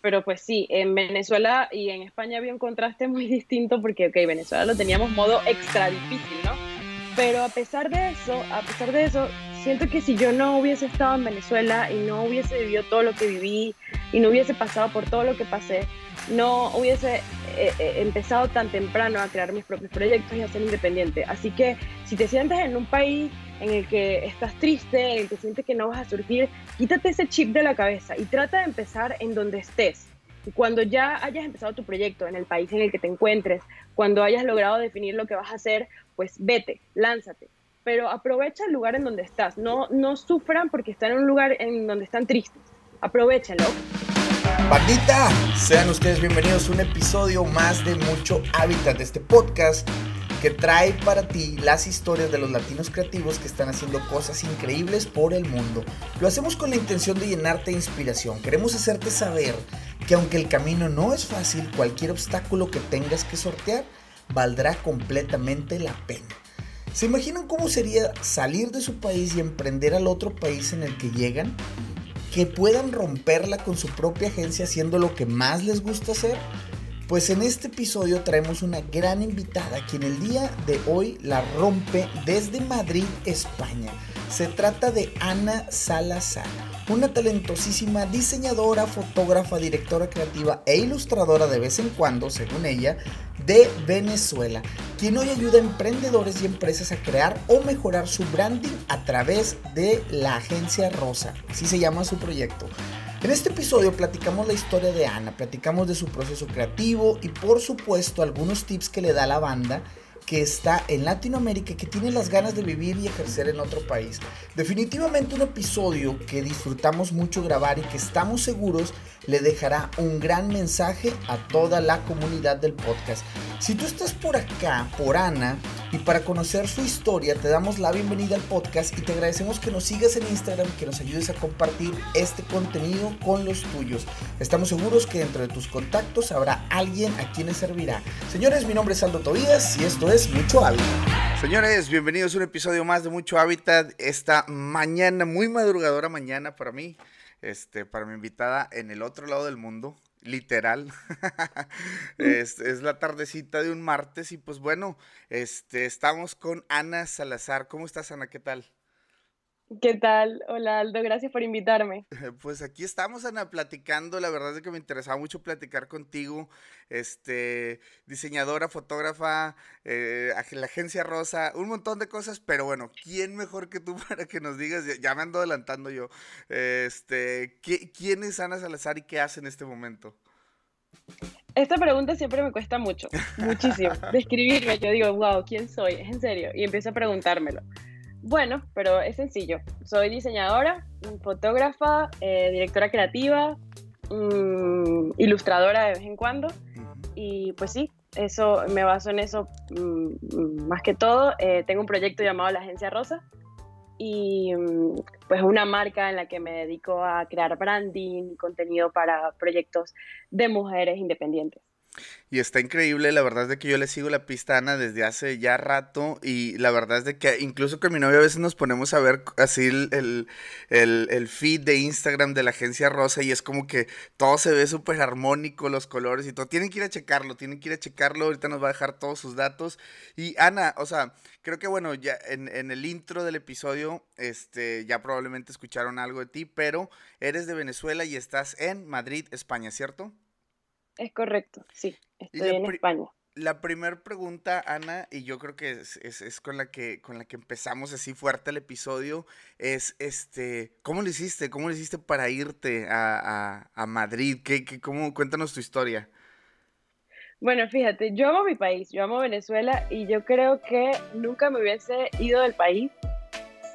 pero pues sí, en Venezuela y en España había un contraste muy distinto porque, ok, Venezuela lo teníamos modo extra difícil, ¿no? Pero a pesar de eso, a pesar de eso, siento que si yo no hubiese estado en Venezuela y no hubiese vivido todo lo que viví y no hubiese pasado por todo lo que pasé, no hubiese eh, eh, empezado tan temprano a crear mis propios proyectos y a ser independiente. Así que si te sientes en un país en el que estás triste, en el que sientes que no vas a surgir, quítate ese chip de la cabeza y trata de empezar en donde estés. Y cuando ya hayas empezado tu proyecto en el país en el que te encuentres, cuando hayas logrado definir lo que vas a hacer, pues vete, lánzate. Pero aprovecha el lugar en donde estás. No, no sufran porque están en un lugar en donde están tristes. Aprovechenlo. Bandita, sean ustedes bienvenidos a un episodio más de Mucho Hábitat de este podcast que trae para ti las historias de los latinos creativos que están haciendo cosas increíbles por el mundo. Lo hacemos con la intención de llenarte de inspiración. Queremos hacerte saber que aunque el camino no es fácil, cualquier obstáculo que tengas que sortear valdrá completamente la pena. ¿Se imaginan cómo sería salir de su país y emprender al otro país en el que llegan? Que puedan romperla con su propia agencia haciendo lo que más les gusta hacer pues en este episodio traemos una gran invitada quien el día de hoy la rompe desde Madrid, España. Se trata de Ana Salazar, una talentosísima diseñadora, fotógrafa, directora creativa e ilustradora de vez en cuando, según ella, de Venezuela, quien hoy ayuda a emprendedores y empresas a crear o mejorar su branding a través de la agencia Rosa, así se llama su proyecto. En este episodio platicamos la historia de Ana, platicamos de su proceso creativo y por supuesto algunos tips que le da la banda que está en Latinoamérica y que tiene las ganas de vivir y ejercer en otro país. Definitivamente un episodio que disfrutamos mucho grabar y que estamos seguros le dejará un gran mensaje a toda la comunidad del podcast. Si tú estás por acá, por Ana, y para conocer su historia, te damos la bienvenida al podcast y te agradecemos que nos sigas en Instagram, que nos ayudes a compartir este contenido con los tuyos. Estamos seguros que dentro de tus contactos habrá alguien a quien servirá. Señores, mi nombre es Aldo Tobías y esto es Mucho Hábitat. Señores, bienvenidos a un episodio más de Mucho Hábitat. Esta mañana, muy madrugadora mañana para mí este, para mi invitada en el otro lado del mundo, literal. es, es, la tardecita de un martes y pues bueno, este, estamos con Ana Salazar. ¿Cómo estás, Ana? ¿Qué tal? ¿Qué tal? Hola Aldo, gracias por invitarme. Pues aquí estamos, Ana, platicando. La verdad es que me interesaba mucho platicar contigo. Este, diseñadora, fotógrafa, eh, la agencia Rosa, un montón de cosas, pero bueno, ¿quién mejor que tú para que nos digas? Ya, me ando adelantando yo. Este, ¿quién es Ana Salazar y qué hace en este momento? Esta pregunta siempre me cuesta mucho, muchísimo. Describirme, yo digo, wow, ¿quién soy? Es en serio. Y empiezo a preguntármelo. Bueno, pero es sencillo. Soy diseñadora, fotógrafa, eh, directora creativa, mm, ilustradora de vez en cuando. Y pues sí, eso me baso en eso mm, más que todo. Eh, tengo un proyecto llamado La Agencia Rosa y mm, pues una marca en la que me dedico a crear branding y contenido para proyectos de mujeres independientes. Y está increíble, la verdad es de que yo le sigo la pista a Ana desde hace ya rato y la verdad es de que incluso con mi novia a veces nos ponemos a ver así el, el, feed de Instagram de la agencia Rosa y es como que todo se ve súper armónico, los colores y todo. Tienen que ir a checarlo, tienen que ir a checarlo, ahorita nos va a dejar todos sus datos. Y Ana, o sea, creo que bueno, ya en, en el intro del episodio, este, ya probablemente escucharon algo de ti, pero eres de Venezuela y estás en Madrid, España, ¿cierto? Es correcto, sí, estoy en España. La primera pregunta, Ana, y yo creo que es, con la que con la que empezamos así fuerte el episodio, es este, ¿cómo lo hiciste? ¿Cómo lo hiciste para irte a, Madrid? ¿Qué, qué, cómo, cuéntanos tu historia. Bueno, fíjate, yo amo mi país, yo amo Venezuela y yo creo que nunca me hubiese ido del país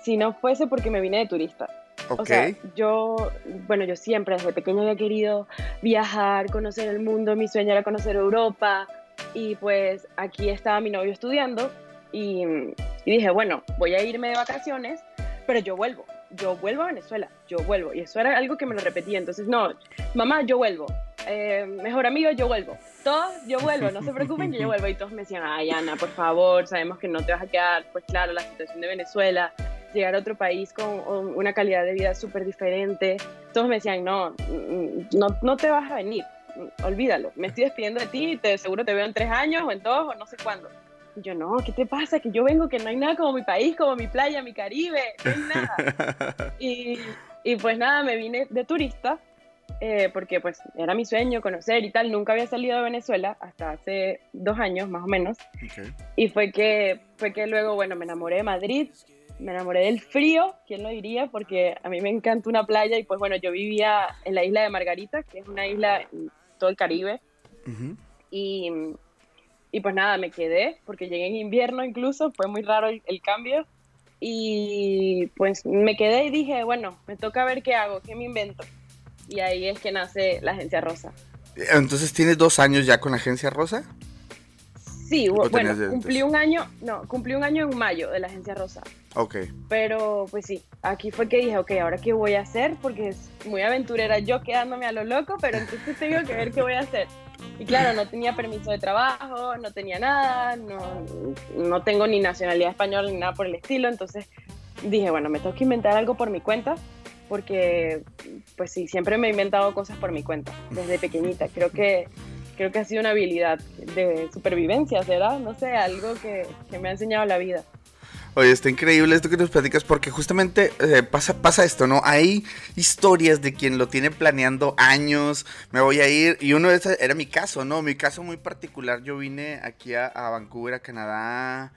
si no fuese porque me vine de turista. O sea, yo, bueno, yo siempre desde pequeño había querido viajar, conocer el mundo, mi sueño era conocer Europa y pues aquí estaba mi novio estudiando y, dije, bueno, voy a irme de vacaciones, pero yo vuelvo, yo vuelvo a Venezuela, yo vuelvo. Y eso era algo que me lo repetía, entonces, no, mamá, yo vuelvo, eh, mejor amigo, yo vuelvo. Todos, yo vuelvo, no se preocupen que yo vuelvo. Y todos me decían, ay, Ana, por favor, sabemos que no te vas a quedar, pues claro, la situación de Venezuela llegar a otro país con una calidad de vida súper diferente. Todos me decían, no, mm, no, no te vas a venir, olvídalo, me estoy despidiendo de ti, te, seguro te veo en tres años o en dos o no sé cuándo. Y yo, no, ¿qué te pasa? Que yo vengo, que no hay nada como mi país, como mi playa, mi Caribe, no hay nada. y, y pues nada, me vine de turista eh, porque pues era mi sueño conocer y tal. Nunca había salido de Venezuela hasta hace dos años más o menos. Y fue que, fue que luego, bueno, me enamoré de Madrid, me enamoré del frío, ¿quién lo diría? Porque a mí me encanta una playa y pues bueno, yo vivía en la isla de Margarita, que es una isla en todo el Caribe. y, y, pues nada, me quedé porque llegué en invierno incluso, fue muy raro el, el cambio. Y pues me quedé y dije, bueno, me toca ver qué hago, qué me invento y ahí es que nace la Agencia Rosa. Entonces, ¿tienes dos años ya con la Agencia Rosa? Sí, bueno, cumplí un año, no, cumplí un año en mayo de la Agencia Rosa. Ok. Pero, pues sí, aquí fue que dije, ok, ¿ahora qué voy a hacer? Porque es muy aventurera yo quedándome a lo loco, pero entonces tengo que ver qué voy a hacer. Y claro, no tenía permiso de trabajo, no tenía nada, no, no tengo ni nacionalidad española ni nada por el estilo, entonces dije, bueno, me tengo que inventar algo por mi cuenta porque pues sí, siempre me he inventado cosas por mi cuenta, desde pequeñita. Creo que, creo que ha sido una habilidad de supervivencia, ¿será? No sé, algo que, me ha enseñado la vida. Oye, está increíble esto que nos platicas porque justamente eh, pasa, pasa esto, ¿no? Hay historias de quien lo tiene planeando años, me voy a ir, y uno de esos era mi caso, ¿no? Mi caso muy particular, yo vine aquí a, a Vancouver, a Canadá,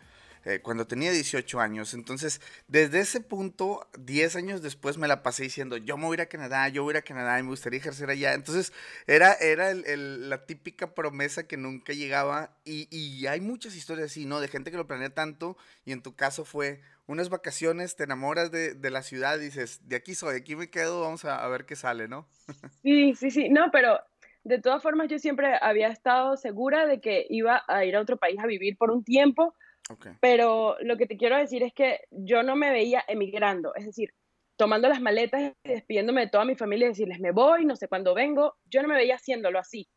eh, cuando tenía 18 años. Entonces, desde ese punto, 10 años después me la pasé diciendo, yo me voy a ir a Canadá, yo voy a ir a Canadá y me gustaría ejercer allá. Entonces, era, era la típica promesa que nunca llegaba y, y, hay muchas historias así, ¿no? De gente que lo planea tanto y en tu caso fue unas vacaciones, te enamoras de, de la ciudad, dices, de aquí soy, de aquí me quedo, vamos a, a ver qué sale, ¿no? Sí, sí, sí, no, pero de todas formas yo siempre había estado segura de que iba a ir a otro país a vivir por un tiempo pero lo que te quiero decir es que yo no me veía emigrando, es decir, tomando las maletas y despidiéndome de toda mi familia y decirles, me voy, no sé cuándo vengo, yo no me veía haciéndolo así.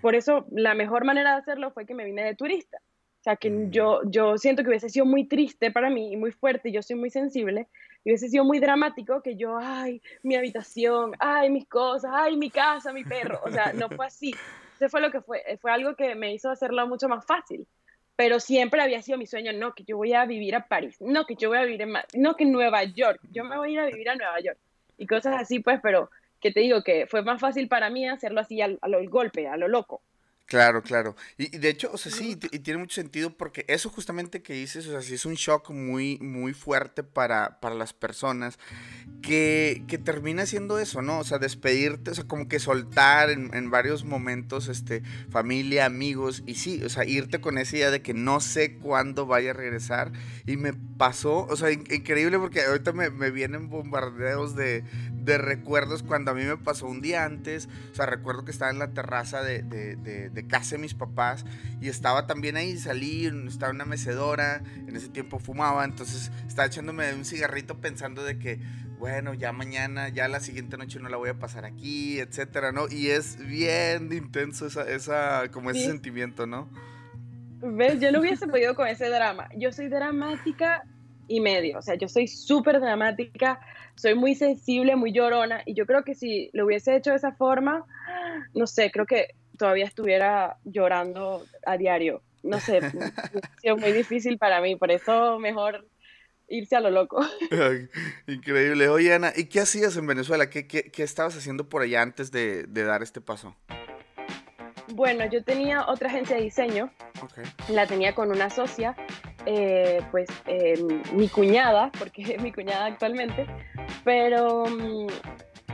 Por eso la mejor manera de hacerlo fue que me vine de turista. O sea, que mm. yo, yo siento que hubiese sido muy triste para mí y muy fuerte, yo soy muy sensible, y hubiese sido muy dramático que yo, ay, mi habitación, ay, mis cosas, ay, mi casa, mi perro. O sea, no fue así. Eso fue lo que fue, fue algo que me hizo hacerlo mucho más fácil pero siempre había sido mi sueño, no, que yo voy a vivir a París, no, que yo voy a vivir en, no, que en Nueva York, yo me voy a ir a vivir a Nueva York, y cosas así, pues, pero que te digo que fue más fácil para mí hacerlo así a lo golpe, a lo loco. Claro, claro. Y, de hecho, o sea, sí, y tiene mucho sentido porque eso justamente que dices, o sea, sí es un shock muy, muy fuerte para, para las personas que, que termina siendo eso, ¿no? O sea, despedirte, o sea, como que soltar en, en, varios momentos, este, familia, amigos, y sí, o sea, irte con esa idea de que no sé cuándo vaya a regresar. Y me pasó, o sea, increíble porque ahorita me, me vienen bombardeos de, de, recuerdos cuando a mí me pasó un día antes, o sea, recuerdo que estaba en la terraza de, de de casa de mis papás y estaba también ahí, salí, estaba en una mecedora, en ese tiempo fumaba, entonces estaba echándome un cigarrito pensando de que, bueno, ya mañana, ya la siguiente noche no la voy a pasar aquí, etcétera, ¿no? Y es bien intenso esa, esa como ese sentimiento, ¿no? ¿Ves? Yo no hubiese podido con ese drama. Yo soy dramática y medio, o sea, yo soy súper dramática, soy muy sensible, muy llorona, y yo creo que si lo hubiese hecho de esa forma, no sé, creo que todavía estuviera llorando a diario. No sé, ha sido muy difícil para mí, por eso mejor irse a lo loco. Increíble. Oye, Ana, ¿y qué hacías en Venezuela? ¿Qué, qué, qué estabas haciendo por allá antes de, de, dar este paso? Bueno, yo tenía otra agencia de diseño. La tenía con una socia, eh, pues eh, mi cuñada, porque es mi cuñada actualmente. Pero, mm,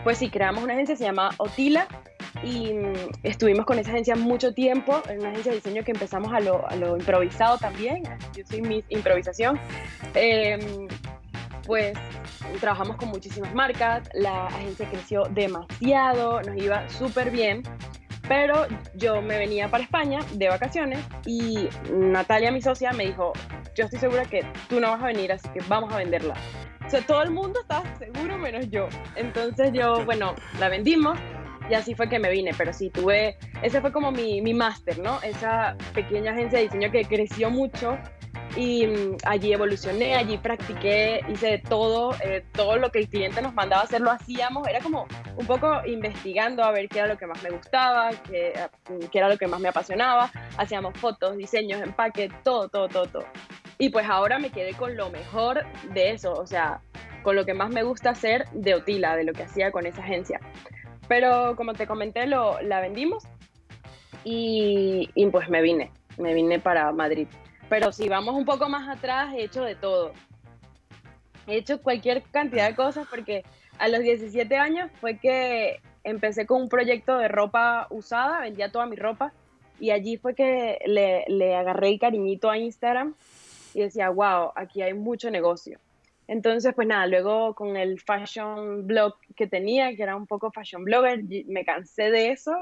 pues sí, creamos una agencia, se llama Otila y mm, estuvimos con esa agencia mucho tiempo, en una agencia de diseño que empezamos a lo, a lo improvisado también, yo soy mi improvisación, em, pues trabajamos con muchísimas marcas, la agencia creció demasiado, nos iba súper bien, pero yo me venía para España de vacaciones y Natalia, mi socia, me dijo, yo estoy segura que tú no vas a venir, así que vamos a venderla. O sea, todo el mundo estaba seguro menos yo. Entonces yo, bueno, la vendimos y así fue que me vine, pero sí, tuve, ese fue como mi, mi máster, ¿no? Esa pequeña agencia de diseño que creció mucho y mm, allí evolucioné, allí practiqué, hice de todo, eh, todo lo que el cliente nos mandaba hacer lo hacíamos, era como un poco investigando a ver qué era lo que más me gustaba, qué, mm, qué era lo que más me apasionaba, hacíamos fotos, diseños, empaque, todo, todo, todo, todo. Y pues ahora me quedé con lo mejor de eso, o sea, con lo que más me gusta hacer de Otila, de lo que hacía con esa agencia. Pero como te comenté, lo, la vendimos y, y pues me vine, me vine para Madrid. Pero si vamos un poco más atrás, he hecho de todo. He hecho cualquier cantidad de cosas porque a los 17 años fue que empecé con un proyecto de ropa usada, vendía toda mi ropa y allí fue que le, le agarré el cariñito a Instagram y decía, wow, aquí hay mucho negocio. Entonces, pues nada, luego con el fashion blog que tenía, que era un poco fashion blogger, me cansé de eso,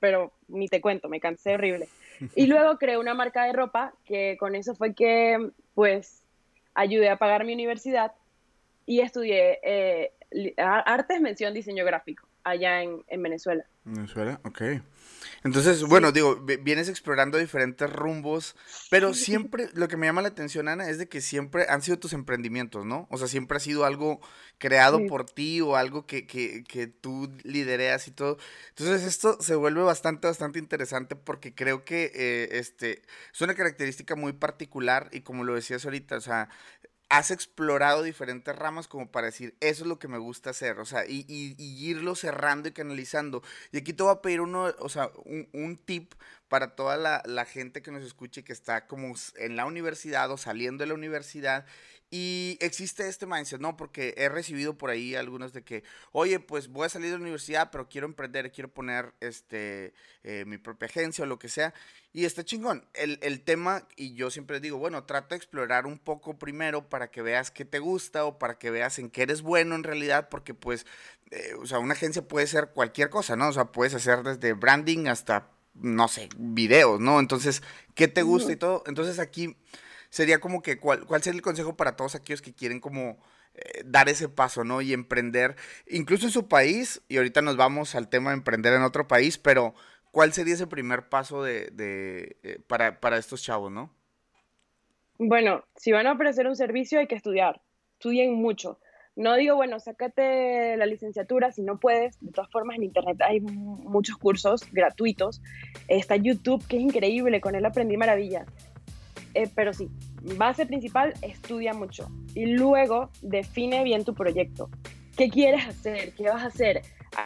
pero ni te cuento, me cansé horrible. Y luego creé una marca de ropa que con eso fue que pues ayudé a pagar mi universidad y estudié eh, artes, mención, diseño gráfico allá en, en Venezuela. Venezuela, ok. Entonces, bueno, digo, vienes explorando diferentes rumbos, pero siempre lo que me llama la atención, Ana, es de que siempre han sido tus emprendimientos, ¿no? O sea, siempre ha sido algo creado por ti o algo que, que, que, tú lidereas y todo. Entonces, esto se vuelve bastante, bastante interesante porque creo que eh, este, es una característica muy particular y como lo decías ahorita, o sea, has explorado diferentes ramas como para decir, eso es lo que me gusta hacer, o sea, y, irlo cerrando y canalizando. Y aquí te voy a pedir uno, o sea, un, tip para toda la, la, gente que nos escuche que está como en la universidad o saliendo de la universidad y existe este mindset, ¿no? Porque he recibido por ahí algunos de que, oye, pues voy a salir de la universidad, pero quiero emprender, quiero poner este, eh, mi propia agencia o lo que sea. Y está chingón. El, el, tema, y yo siempre digo, bueno, trata de explorar un poco primero para que veas qué te gusta o para que veas en qué eres bueno en realidad, porque pues, eh, o sea, una agencia puede ser cualquier cosa, ¿no? O sea, puedes hacer desde branding hasta, no sé, videos, ¿no? Entonces, ¿qué te gusta y todo? Entonces aquí sería como que, ¿cuál, cuál sería el consejo para todos aquellos que quieren como eh, dar ese paso, ¿no? Y emprender, incluso en su país, y ahorita nos vamos al tema de emprender en otro país, pero ¿cuál sería ese primer paso de, de eh, para, para estos chavos, ¿no? Bueno, si van a ofrecer un servicio hay que estudiar, estudien mucho. No digo, bueno, sácate la licenciatura si no puedes. De todas formas, en Internet hay muchos cursos gratuitos. Está YouTube, que es increíble, con él aprendí maravillas. Eh, pero sí, base principal, estudia mucho y luego define bien tu proyecto. ¿Qué quieres hacer? ¿Qué vas a hacer?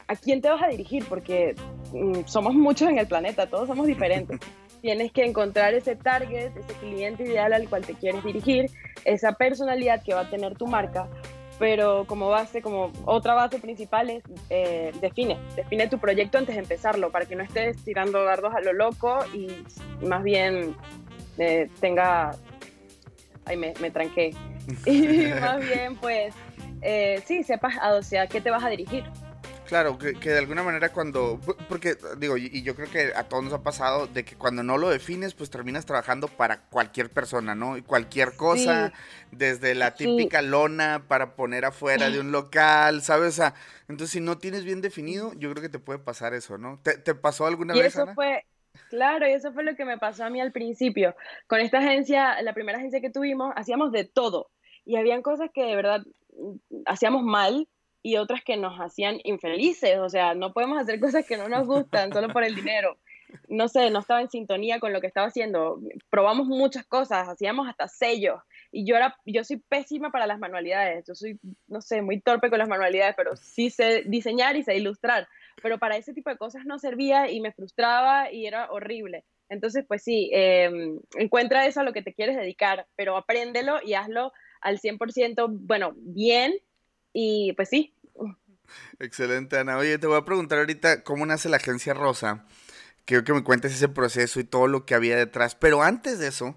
¿A, quién te vas a dirigir? Porque mm, somos muchos en el planeta, todos somos diferentes. Tienes que encontrar ese target, ese cliente ideal al cual te quieres dirigir, esa personalidad que va a tener tu marca, pero como base, como otra base principal es eh, define, define tu proyecto antes de empezarlo, para que no estés tirando dardos a lo loco y más bien tenga, ay, me, me tranqué, y más bien pues, eh, sí, sepas a qué te vas a dirigir. Claro, que, de alguna manera cuando, porque digo, y, yo creo que a todos nos ha pasado de que cuando no lo defines, pues terminas trabajando para cualquier persona, ¿no? Y cualquier cosa, desde la típica lona para poner afuera de un local, ¿sabes? O sea, entonces si no tienes bien definido, yo creo que te puede pasar eso, ¿no? ¿Te, te pasó alguna y vez? Eso fue, Claro, y eso fue lo que me pasó a mí al principio. Con esta agencia, la primera agencia que tuvimos, hacíamos de todo. Y habían cosas que de verdad mm, hacíamos mal y otras que nos hacían infelices. O sea, no podemos hacer cosas que no nos gustan solo por el dinero. No sé, no estaba en sintonía con lo que estaba haciendo. Probamos muchas cosas, hacíamos hasta sellos. Y yo, era, yo soy pésima para las manualidades. Yo soy, no sé, muy torpe con las manualidades, pero sí sé diseñar y sé ilustrar pero para ese tipo de cosas no servía y me frustraba y era horrible. Entonces, pues sí, em, encuentra eso a lo que te quieres dedicar, pero apréndelo y hazlo al 100%, bueno, bien y pues sí. Excelente, Ana. Oye, te voy a preguntar ahorita cómo nace la agencia Rosa. Quiero que me cuentes ese proceso y todo lo que había detrás. Pero antes de eso,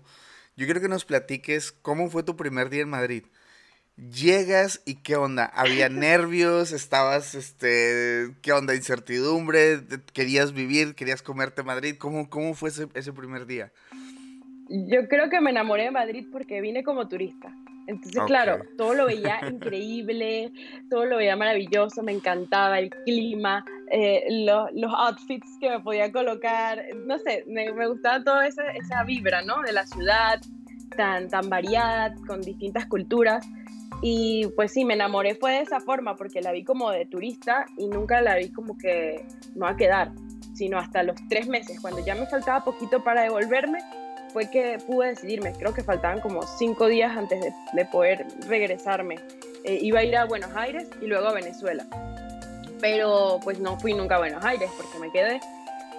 yo quiero que nos platiques cómo fue tu primer día en Madrid. Llegas y qué onda, había nervios, estabas, este, qué onda, incertidumbre, querías vivir, querías comerte Madrid, ¿cómo, cómo fue ese, ese primer día? Yo creo que me enamoré de Madrid porque vine como turista. Entonces, claro, todo lo veía increíble, todo lo veía maravilloso, me encantaba el clima, eh, los, los, outfits que me podía colocar, no sé, me, me gustaba toda esa, esa, vibra, ¿no? De la ciudad tan, tan variada, con distintas culturas. Y pues sí, me enamoré fue de esa forma, porque la vi como de turista y nunca la vi como que me va a quedar, sino hasta los tres meses, cuando ya me faltaba poquito para devolverme, fue que pude decidirme. Creo que faltaban como cinco días antes de, de poder regresarme. Eh, iba a ir a Buenos Aires y luego a Venezuela pero pues no fui nunca a Buenos Aires porque me quedé.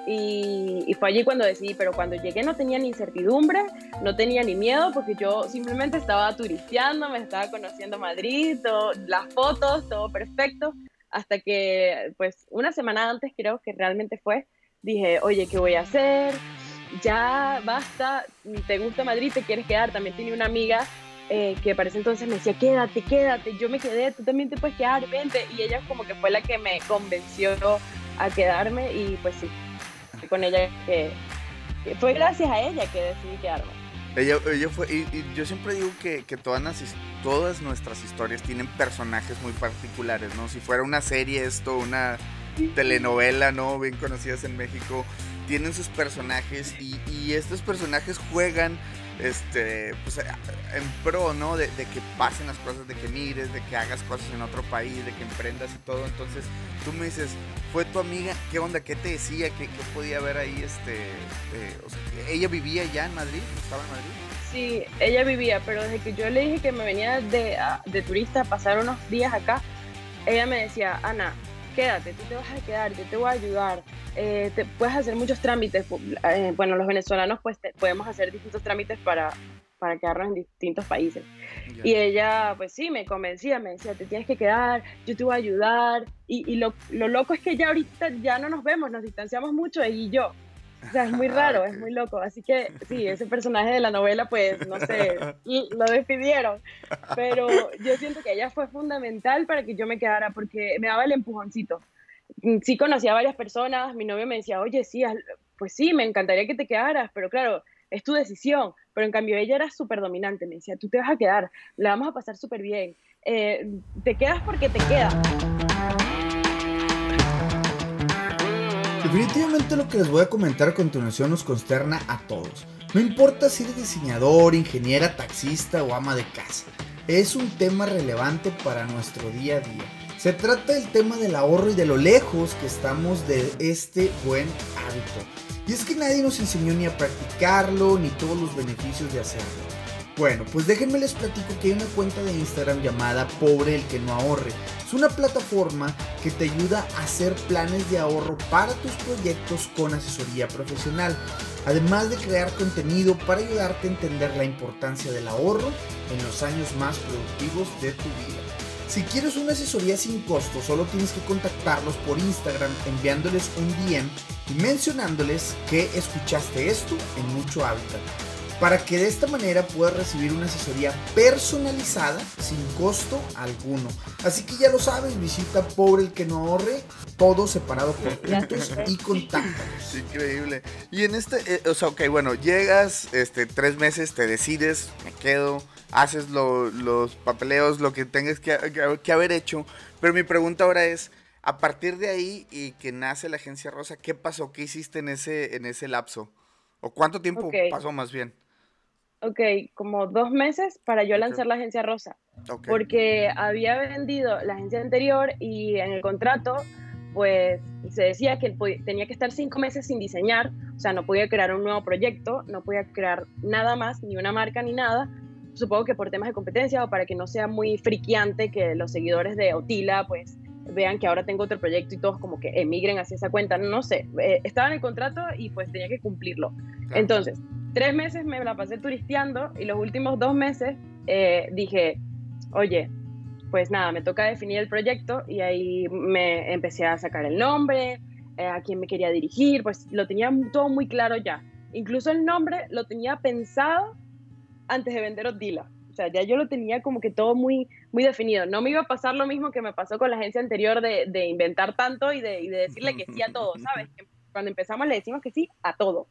Y, fue allí cuando decidí, pero cuando llegué no tenía ni incertidumbre, no tenía ni miedo, porque yo simplemente estaba turisteando, me estaba conociendo Madrid, las fotos, todo perfecto, hasta que pues una semana antes creo que realmente fue, dije, oye, ¿qué voy a hacer? Ya basta, te gusta Madrid, te quieres quedar. También tenía una amiga eh, que para entonces me decía, quédate, quédate, yo me quedé, tú también te puedes quedar, vente. Y ella como que fue la que me convenció a quedarme y pues sí, con ella que, fue gracias a ella que decidí quedarme. Ella, ella fue, y, yo siempre digo que, que todas, todas nuestras historias tienen personajes muy particulares, ¿no? Si fuera una serie esto, una telenovela, ¿no? Bien conocidas en México, tienen sus personajes y, y estos personajes juegan este, pues, en pro, ¿no? De, que pasen las cosas, de que mires, de que hagas cosas en otro país, de que emprendas y todo. Entonces, tú me dices, fue tu amiga, ¿qué onda? ¿Qué te decía? ¿Qué, podía ver ahí? Este, eh, ¿Ella vivía ya en Madrid? ¿Estaba en Madrid? Sí, ella vivía, pero desde que yo le dije que me venía de, de turista a pasar unos días acá, ella me decía, Ana, quédate, tú te vas a quedar, yo te voy a ayudar, eh, te, puedes hacer muchos trámites, eh, bueno, los venezolanos pues podemos hacer distintos trámites para, para quedarnos en distintos países. Y ella, pues sí, me convencía, me decía, te tienes que quedar, yo te voy a ayudar. Y, y lo, lo, loco es que ya ahorita ya no nos vemos, nos distanciamos mucho ella y yo. O sea, es muy raro, es muy loco. Así que sí, ese personaje de la novela, pues, no sé, lo despidieron. Pero yo siento que ella fue fundamental para que yo me quedara porque me daba el empujoncito. Sí conocía a varias personas, mi novio me decía, oye, sí, pues sí, me encantaría que te quedaras, pero claro, es tu decisión. Pero en cambio ella era súper dominante, me decía, tú te vas a quedar, la vamos a pasar súper bien. Eh, te quedas porque te quedas. Definitivamente lo que les voy a comentar a continuación nos consterna a todos. No importa si eres diseñador, ingeniera, taxista o ama de casa. Es un tema relevante para nuestro día a día. Se trata del tema del ahorro y de lo lejos que estamos de este buen hábito. Y es que nadie nos enseñó ni a practicarlo ni todos los beneficios de hacerlo. Bueno, pues déjenme les platico que hay una cuenta de Instagram llamada Pobre el que no ahorre. Es una plataforma que te ayuda a hacer planes de ahorro para tus proyectos con asesoría profesional, además de crear contenido para ayudarte a entender la importancia del ahorro en los años más productivos de tu vida. Si quieres una asesoría sin costo, solo tienes que contactarlos por Instagram enviándoles un DM y mencionándoles que escuchaste esto en Mucho Hábitat para que de esta manera puedas recibir una asesoría personalizada sin costo alguno. Así que ya lo sabes, visita por el que no ahorre, todo separado por puntos y contáctanos. Increíble. Y en este, eh, o sea, ok, bueno, llegas, este, tres meses, te decides, me quedo, haces los papeleos, lo que tengas que, haber hecho. Pero mi pregunta ahora es, a partir de ahí y que nace la agencia Rosa, ¿qué pasó? ¿Qué hiciste en ese, en ese lapso? ¿O cuánto tiempo pasó más bien? Ok, como dos meses para yo lanzar la agencia rosa. Porque había vendido la agencia anterior y en el contrato, pues se decía que tenía que estar cinco meses sin diseñar, o sea, no podía crear un nuevo proyecto, no podía crear nada más, ni una marca ni nada. Supongo que por temas de competencia o para que no sea muy friqueante que los seguidores de Otila, pues vean que ahora tengo otro proyecto y todos como que emigren hacia esa cuenta, no sé, eh, estaba en el contrato y pues tenía que cumplirlo. Entonces, tres meses me la pasé turisteando y los últimos dos meses eh, dije, oye, pues nada, me toca definir el proyecto y ahí me empecé a sacar el nombre, eh, a quién me quería dirigir, pues lo tenía todo muy claro ya. Incluso el nombre lo tenía pensado antes de vender Odila. O sea, ya yo lo tenía como que todo muy, muy definido. No me iba a pasar lo mismo que me pasó con la agencia anterior de, de inventar tanto y de, y de decirle que sí a todo, ¿sabes? Cuando empezamos le decimos que sí a todo.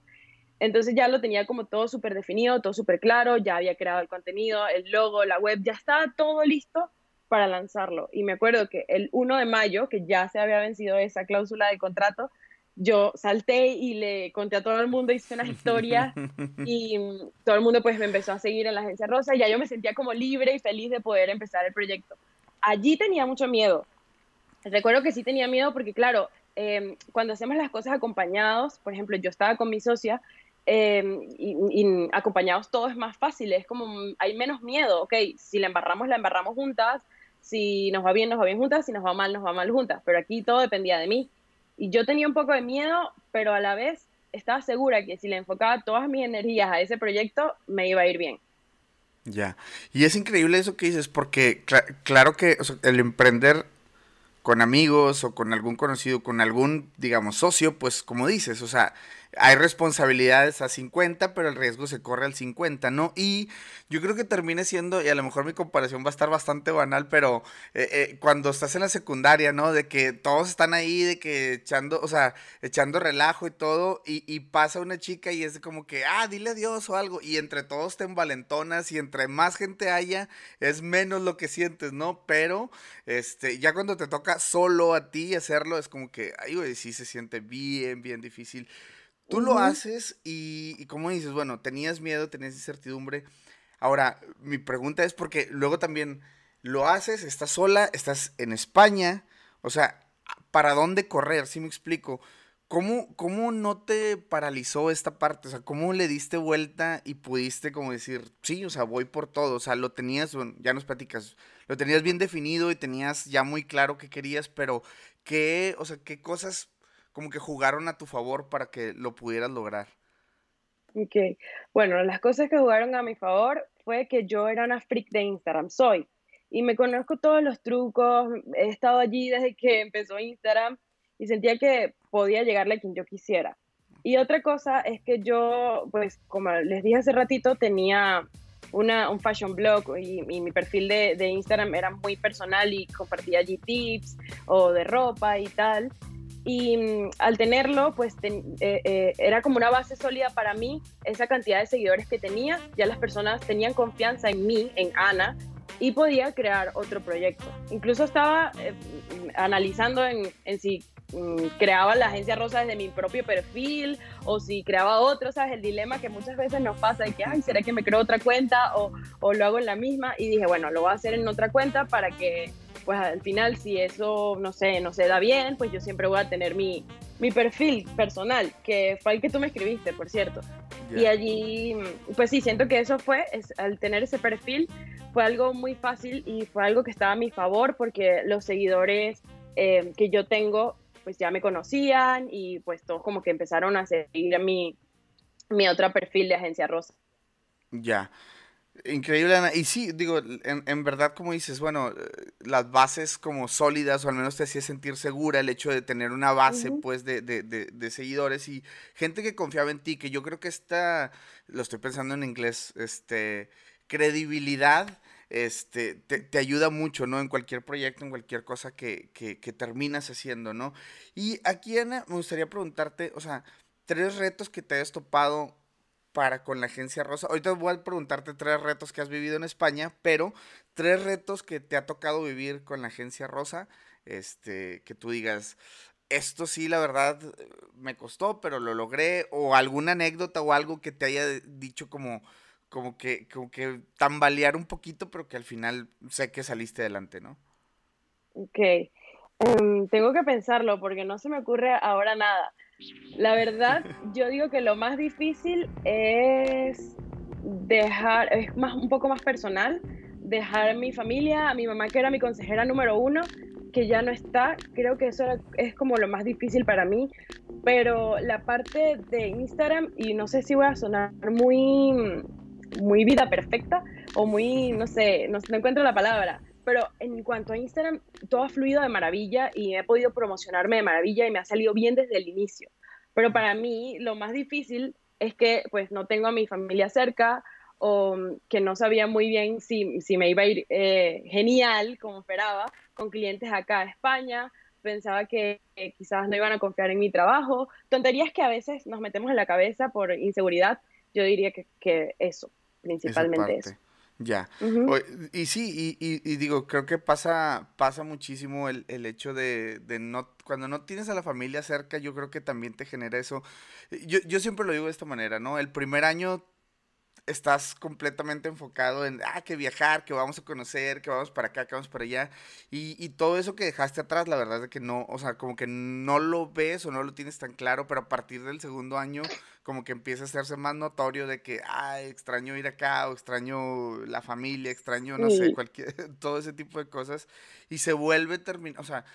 Entonces ya lo tenía como todo súper definido, todo súper claro, ya había creado el contenido, el logo, la web, ya estaba todo listo para lanzarlo. Y me acuerdo que el 1 de mayo, que ya se había vencido esa cláusula de contrato, yo salté y le conté a todo el mundo, hice unas historias y todo el mundo pues me empezó a seguir en la agencia rosa y ya yo me sentía como libre y feliz de poder empezar el proyecto. Allí tenía mucho miedo. Recuerdo que sí tenía miedo porque claro, em, cuando hacemos las cosas acompañados, por ejemplo, yo estaba con mi socia em, y, acompañados todo es más fácil, es como hay menos miedo, ok, si la embarramos, la embarramos juntas, si nos va bien, nos va bien juntas, si nos va mal, nos va mal juntas, pero aquí todo dependía de mí. Y yo tenía un poco de miedo, pero a la vez estaba segura que si le enfocaba todas mis energías a ese proyecto, me iba a ir bien. Ya. Y es increíble eso que dices, porque claro que el emprender con amigos o con algún conocido, con algún, digamos, socio, pues como dices, o sea, hay responsabilidades a 50, pero el riesgo se corre al 50, ¿no? Y yo creo que termine siendo, y a lo mejor mi comparación va a estar bastante banal, pero eh, eh, cuando estás en la secundaria, ¿no? De que todos están ahí, de que echando, o sea, echando relajo y todo, y, y pasa una chica y es como que, ah, dile adiós o algo, y entre todos te envalentonas y entre más gente haya, es menos lo que sientes, ¿no? Pero, este, ya cuando te toca solo a ti hacerlo, es como que, ay, güey, sí se siente bien, bien difícil. Tú lo haces y, como dices, bueno, tenías miedo, tenías incertidumbre. Ahora, mi pregunta es porque luego también lo haces, estás sola, estás en España, o sea, ¿para dónde correr? Si me explico. ¿Cómo, ¿Cómo no te paralizó esta parte? O sea, ¿cómo le diste vuelta y pudiste como decir, sí, o sea, voy por todo? O sea, lo tenías, bueno, ya nos platicas, lo tenías bien definido y tenías ya muy claro qué querías, pero ¿qué, o sea, qué cosas como que jugaron a tu favor para que lo pudieras lograr? Ok, bueno, las cosas que jugaron a mi favor fue que yo era una freak de Instagram, soy, y me conozco todos los trucos, he estado allí desde que empezó Instagram y sentía que podía llegarle a quien yo quisiera. Y otra cosa es que yo, pues como les dije hace ratito, tenía una, un fashion blog y, mi perfil de, de, Instagram era muy personal y compartía allí tips o de ropa y tal. Y mm, al tenerlo, pues eh, eh, era como una base sólida para mí, esa cantidad de seguidores que tenía, ya las personas tenían confianza en mí, en Ana, y podía crear otro proyecto. Incluso estaba eh, analizando en, en si mm, creaba la agencia rosa desde mi propio perfil o si creaba otro, ¿sabes? El dilema que muchas veces nos pasa de que, ay, ¿será que me creo otra cuenta o, o lo hago en la misma? Y dije, bueno, lo voy a hacer en otra cuenta para que pues al final si eso, no sé, no se da bien, pues yo siempre voy a tener mi, mi perfil personal, que fue el que tú me escribiste, por cierto. Y allí, pues sí, siento que eso fue, es, al tener ese perfil, fue algo muy fácil y fue algo que estaba a mi favor porque los seguidores eh, que yo tengo, pues ya me conocían y pues todos como que empezaron a seguir a mi, mi otro perfil de Agencia Rosa. Ya. Increíble, Ana. Y sí, digo, en, en, verdad, como dices, bueno, las bases como sólidas, o al menos te hacía sentir segura el hecho de tener una base, pues, de, de, de, de, seguidores y gente que confiaba en ti, que yo creo que esta, lo estoy pensando en inglés, este, credibilidad, este, te, te ayuda mucho, ¿no? En cualquier proyecto, en cualquier cosa que, que, que terminas haciendo, ¿no? Y aquí, Ana, me gustaría preguntarte, o sea, tres retos que te hayas topado para con la agencia Rosa. Ahorita voy a preguntarte tres retos que has vivido en España, pero tres retos que te ha tocado vivir con la agencia Rosa, este, que tú digas, esto sí, la verdad, me costó, pero lo logré, o alguna anécdota o algo que te haya dicho como, como que, como que tambalear un poquito, pero que al final sé que saliste adelante, ¿no? Ok. Um, tengo que pensarlo porque no se me ocurre ahora nada. La verdad, yo digo que lo más difícil es dejar, es más, un poco más personal, dejar a mi familia, a mi mamá que era mi consejera número uno, que ya no está, creo que eso es como lo más difícil para mí, pero la parte de Instagram, y no sé si voy a sonar muy, muy vida perfecta o muy, no sé, no, no encuentro la palabra, pero en cuanto a Instagram, todo ha fluido de maravilla y he podido promocionarme de maravilla y me ha salido bien desde el inicio. Pero para mí lo más difícil es que pues no tengo a mi familia cerca o que no sabía muy bien si, si me iba a ir eh, genial, como esperaba, con clientes acá a España. Pensaba que quizás no iban a confiar en mi trabajo. Tonterías que a veces nos metemos en la cabeza por inseguridad. Yo diría que, que eso, principalmente eso. Ya. y sí, y, y, digo, creo que pasa, pasa muchísimo el, el hecho de, de, no, cuando no tienes a la familia cerca, yo creo que también te genera eso. Yo, yo siempre lo digo de esta manera, ¿no? El primer año estás completamente enfocado en, ah, que viajar, que vamos a conocer, que vamos para acá, que vamos para allá. Y, y, todo eso que dejaste atrás, la verdad es que no, o sea, como que no lo ves o no lo tienes tan claro, pero a partir del segundo año, como que empieza a hacerse más notorio de que, ah, extraño ir acá, o extraño la familia, extraño, no sé, cualquier, todo ese tipo de cosas. Y se vuelve terminar, o sea,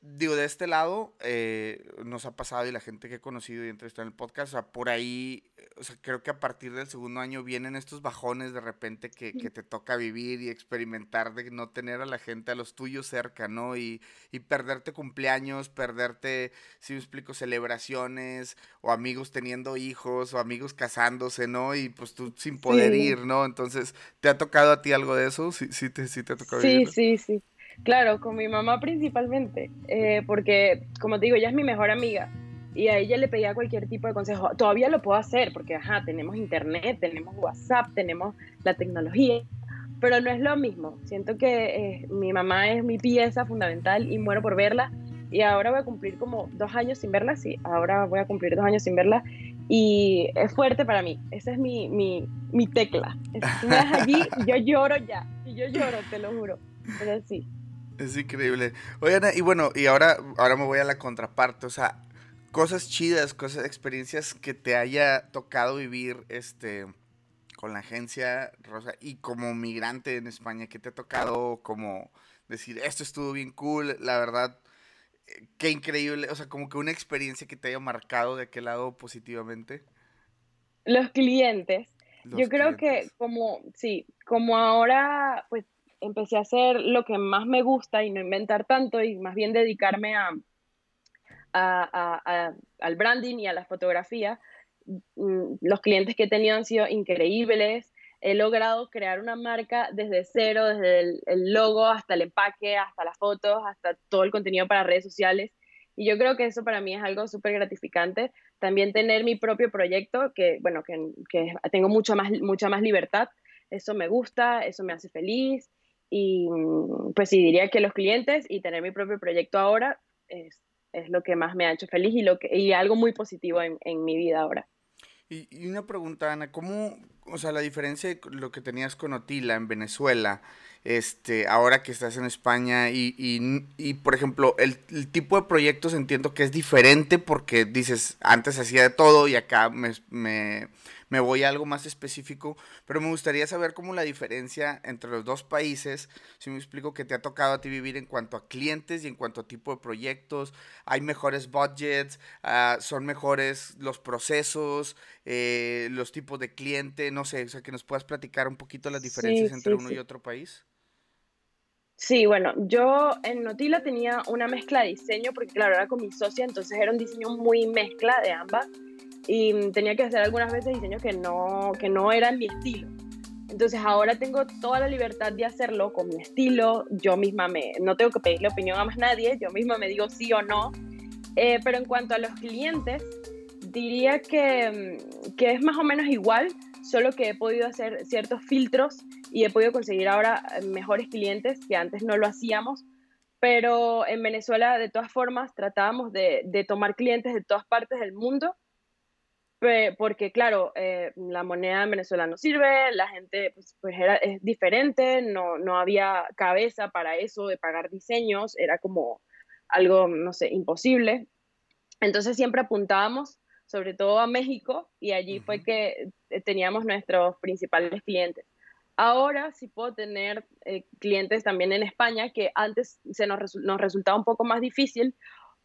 digo, de este lado eh, nos ha pasado y la gente que he conocido y entrevistado en el podcast, o sea, por ahí, o sea, creo que a partir del segundo año vienen estos bajones de repente que, que te toca vivir y experimentar de no tener a la gente, a los tuyos cerca, ¿no? Y, y perderte cumpleaños, perderte, si me explico, celebraciones, o amigos teniendo hijos, o amigos casándose, ¿no? Y pues tú sin poder ir, ¿no? Entonces, ¿te ha tocado a ti algo de eso? Sí, sí, te, sí te ha tocado Sí, sí, sí. Claro, con mi mamá principalmente, eh, porque como te digo, ella es mi mejor amiga y a ella le pedía cualquier tipo de consejo. Todavía lo puedo hacer porque, ajá, tenemos internet, tenemos WhatsApp, tenemos la tecnología, pero no es lo mismo. Siento que eh, mi mamá es mi pieza fundamental y muero por verla. Y ahora voy a cumplir como dos años sin verla, sí, ahora voy a cumplir dos años sin verla y es fuerte para mí. Esa es mi, mi, mi tecla. Si me das allí, yo lloro ya. Y yo lloro, te lo juro. Pero sí. Es increíble. Oye, y bueno, y ahora, ahora me voy a la contraparte. O sea, cosas chidas, cosas, experiencias que te haya tocado vivir este con la agencia Rosa y como migrante en España, que te ha tocado como decir, esto estuvo bien cool, la verdad, qué increíble, o sea, como que una experiencia que te haya marcado de aquel lado positivamente. Los clientes. Yo creo que como, sí, como ahora, pues empecé a hacer lo que más me gusta y no inventar tanto y más bien dedicarme a, al branding y a la fotografía. Mm, los clientes que he tenido han sido increíbles. He logrado crear una marca desde cero, desde el, logo hasta el empaque, hasta las fotos, hasta todo el contenido para redes sociales. Y yo creo que eso para mí es algo súper gratificante. También tener mi propio proyecto, que bueno, que, que tengo mucho más, mucha más libertad. Eso me gusta, eso me hace feliz. Y mm, pues sí, diría que los clientes y tener mi propio proyecto ahora es, es lo que más me ha hecho feliz y, lo que, y algo muy positivo en, en mi vida ahora. Y, y, una pregunta, Ana, ¿cómo, o sea, la diferencia de lo que tenías con Otila en Venezuela, este, ahora que estás en España y, y, y por ejemplo, el, tipo de proyectos entiendo que es diferente porque dices, antes hacía de todo y acá me me voy a algo más específico, pero me gustaría saber cómo la diferencia entre los dos países, si me explico que te ha tocado a ti vivir en cuanto a clientes y en cuanto a tipo de proyectos, hay mejores budgets, uh, son mejores los procesos, eh, los tipos de cliente, no sé, o sea, que nos puedas platicar un poquito las diferencias sí, entre sí, uno sí. y otro país. Sí, bueno, yo en Notila tenía una mezcla de diseño, porque claro, era con mi socia, entonces era un diseño muy mezcla de ambas y tenía que hacer algunas veces diseños que no, que no eran mi estilo. Entonces ahora tengo toda la libertad de hacerlo con mi estilo, yo misma me, no tengo que pedirle opinión a más nadie, yo misma me digo sí o no. Eh, pero en cuanto a los clientes, diría que, que es más o menos igual, solo que he podido hacer ciertos filtros y he podido conseguir ahora mejores clientes que antes no lo hacíamos. Pero en Venezuela, de todas formas, tratábamos de, de tomar clientes de todas partes del mundo porque claro, eh, la moneda en Venezuela no sirve, la gente pues, pues, era, es diferente, no, no había cabeza para eso de pagar diseños, era como algo, no sé, imposible. Entonces siempre apuntábamos sobre todo a México y allí uh -huh. fue que eh, teníamos nuestros principales clientes. Ahora sí puedo tener eh, clientes también en España que antes se nos, resu nos resultaba un poco más difícil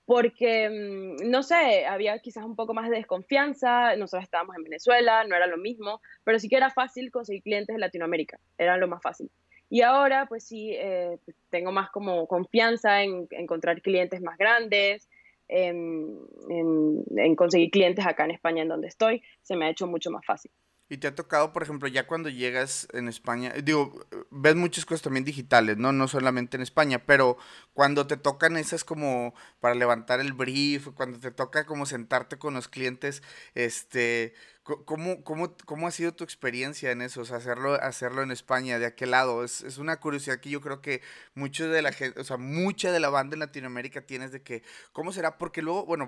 porque, mm, no sé, había quizás un poco más de desconfianza, nosotros estábamos en Venezuela, no era lo mismo, pero sí que era fácil conseguir clientes en Latinoamérica, era lo más fácil. Y ahora, pues sí, eh, tengo más como confianza en, encontrar clientes más grandes, en, en, en conseguir clientes acá en España, en donde estoy, se me ha hecho mucho más fácil. Y te ha tocado, por ejemplo, ya cuando llegas en España, digo, ves muchas cosas también digitales, ¿no? No solamente en España, pero cuando te tocan esas como para levantar el brief, cuando te toca como sentarte con los clientes, este, ¿Cómo, cómo, cómo ha sido tu experiencia en eso? O sea, hacerlo, hacerlo en España, de aquel lado. Es, es una curiosidad que yo creo que mucho de la gente, o sea, mucha de la banda en Latinoamérica tienes de que, ¿cómo será? Porque luego, bueno,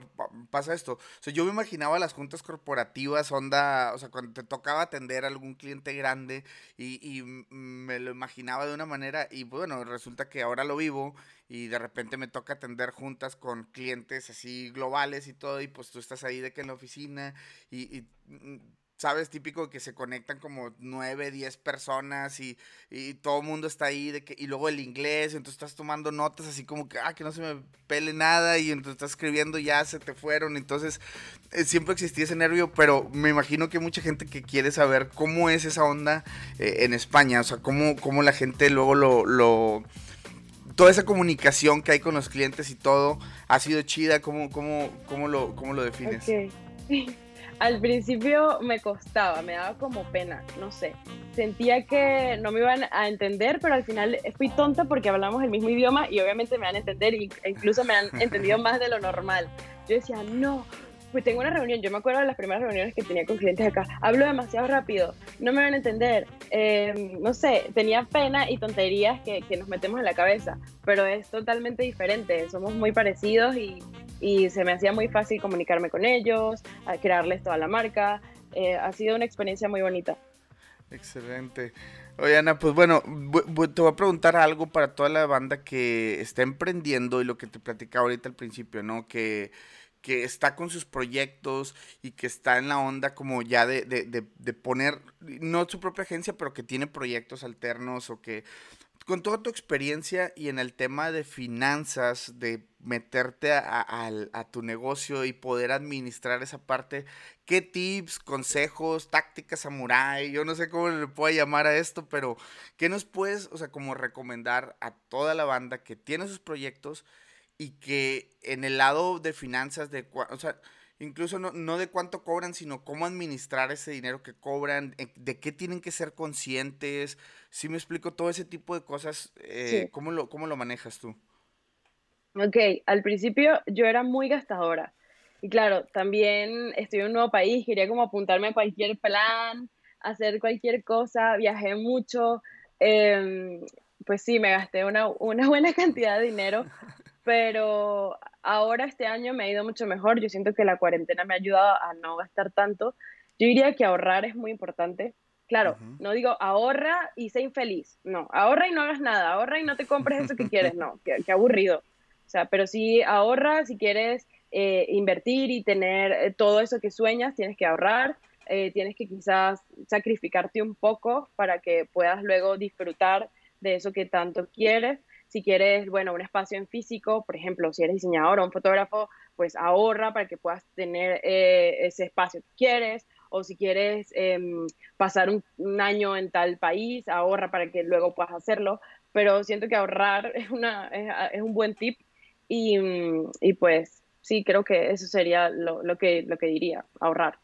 pasa esto. O sea, yo me imaginaba las juntas corporativas, onda, o sea, cuando te tocaba atender a algún cliente grande y, y me lo imaginaba de una manera y bueno, resulta que ahora lo vivo y de repente me toca atender juntas con clientes así globales y todo, y pues tú estás ahí de que en la oficina y, mm, sabes, típico que se conectan como nueve, diez personas y, y todo el mundo está ahí, de que, y luego el inglés, entonces estás tomando notas así como que, ah, que no se me pele nada, y entonces estás escribiendo, ya se te fueron, entonces eh, siempre existía ese nervio, pero me imagino que hay mucha gente que quiere saber cómo es esa onda eh, en España, o sea, cómo, cómo la gente luego lo, lo toda esa comunicación que hay con los clientes y todo ha sido chida. ¿Cómo, cómo, cómo, lo, cómo lo defines? Okay. Al principio me costaba, me daba como pena, no sé. Sentía que no me iban a entender, pero al final fui tonta porque hablamos el mismo idioma y obviamente me van a entender e incluso me han entendido más de lo normal. Yo decía, no, pues tengo una reunión, yo me acuerdo de las primeras reuniones que tenía con clientes acá, hablo demasiado rápido, no me van a entender, em, no sé, tenía pena y tonterías que, que, nos metemos en la cabeza, pero es totalmente diferente, somos muy parecidos y, y se me hacía muy fácil comunicarme con ellos, crearles toda la marca, eh, ha sido una experiencia muy bonita. Excelente. Oye, Ana, pues bueno, te voy a preguntar algo para toda la banda que está emprendiendo y lo que te platicaba ahorita al principio, ¿no? Que que está con sus proyectos y que está en la onda como ya de, de, de, poner, no su propia agencia, pero que tiene proyectos alternos o que con toda tu experiencia y en el tema de finanzas, de meterte a, a, tu negocio y poder administrar esa parte, ¿qué tips, consejos, tácticas samurai, yo no sé cómo le puedo llamar a esto, pero qué nos puedes, o sea, como recomendar a toda la banda que tiene sus proyectos? Y que en el lado de finanzas, de, o sea, incluso no, no, de cuánto cobran, sino cómo administrar ese dinero que cobran, eh, de qué tienen que ser conscientes. Si me explico todo ese tipo de cosas, eh, ¿cómo, lo, ¿cómo lo manejas tú? Ok, al principio yo era muy gastadora. Y claro, también estoy en un nuevo país, quería como apuntarme a cualquier plan, hacer cualquier cosa, viajé mucho. Em, pues sí, me gasté una, una buena cantidad de dinero, pero ahora este año me ha ido mucho mejor. Yo siento que la cuarentena me ha ayudado a no gastar tanto. Yo diría que ahorrar es muy importante. Claro, no digo ahorra y sé infeliz. No, ahorra y no hagas nada. Ahorra y no te compres eso que quieres. No, qué, aburrido. O sea, pero si ahorra, si quieres eh, invertir y tener eh, todo eso que sueñas, tienes que ahorrar. Eh, tienes que quizás sacrificarte un poco para que puedas luego disfrutar de eso que tanto quieres si quieres, bueno, un espacio en físico, por ejemplo, si eres diseñador o un fotógrafo, pues ahorra para que puedas tener eh, ese espacio que quieres. O si quieres em, pasar un, año en tal país, ahorra para que luego puedas hacerlo. Pero siento que ahorrar es, una, es, un buen tip y, y, pues sí, creo que eso sería lo, lo, que, lo que diría, ahorrar.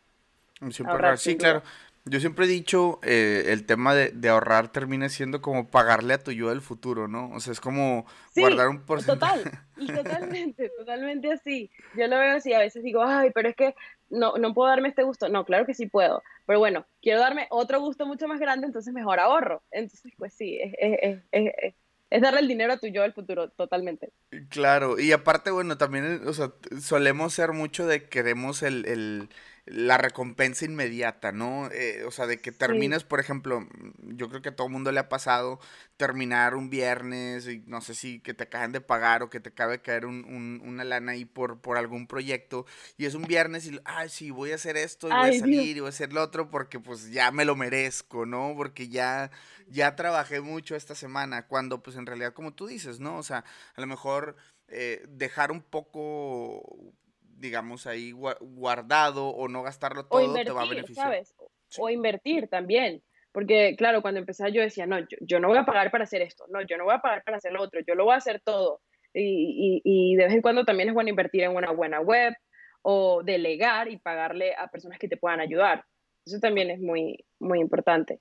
ahorrar sí, claro. Yo siempre he dicho, eh, el tema de, de, ahorrar termina siendo como pagarle a tu yo del futuro, ¿no? O sea, es como guardar un porcentaje. Total, y totalmente, totalmente así. Yo lo veo así, a veces digo, ay, pero es que no, no puedo darme este gusto. No, claro que sí puedo. Pero bueno, quiero darme otro gusto mucho más grande, entonces mejor ahorro. Entonces, pues sí, es, es, es, es darle el dinero a tu yo del futuro, totalmente. Claro, y aparte, bueno, también, o sea, solemos ser mucho de queremos el, el la recompensa inmediata, ¿no? Eh, o sea, de que terminas, por ejemplo, yo creo que a todo mundo le ha pasado terminar un viernes y no sé si que te acaban de pagar o que te acabe de caer un, una lana ahí por, por algún proyecto y es un viernes y, ay, sí, voy a hacer esto y voy a salir y voy a hacer lo otro porque pues ya me lo merezco, ¿no? Porque ya, ya trabajé mucho esta semana, cuando pues en realidad como tú dices, ¿no? O sea, a lo mejor... Eh, dejar un poco digamos, ahí guardado o no gastarlo todo, te va a beneficiar. ¿sabes? O invertir también. Porque, claro, cuando empecé yo decía, no, yo, no voy a pagar para hacer esto, no, yo no voy a pagar para hacer lo otro, yo lo voy a hacer todo. Y, y, de vez en cuando también es bueno invertir en una buena web o delegar y pagarle a personas que te puedan ayudar. Eso también es muy, muy importante.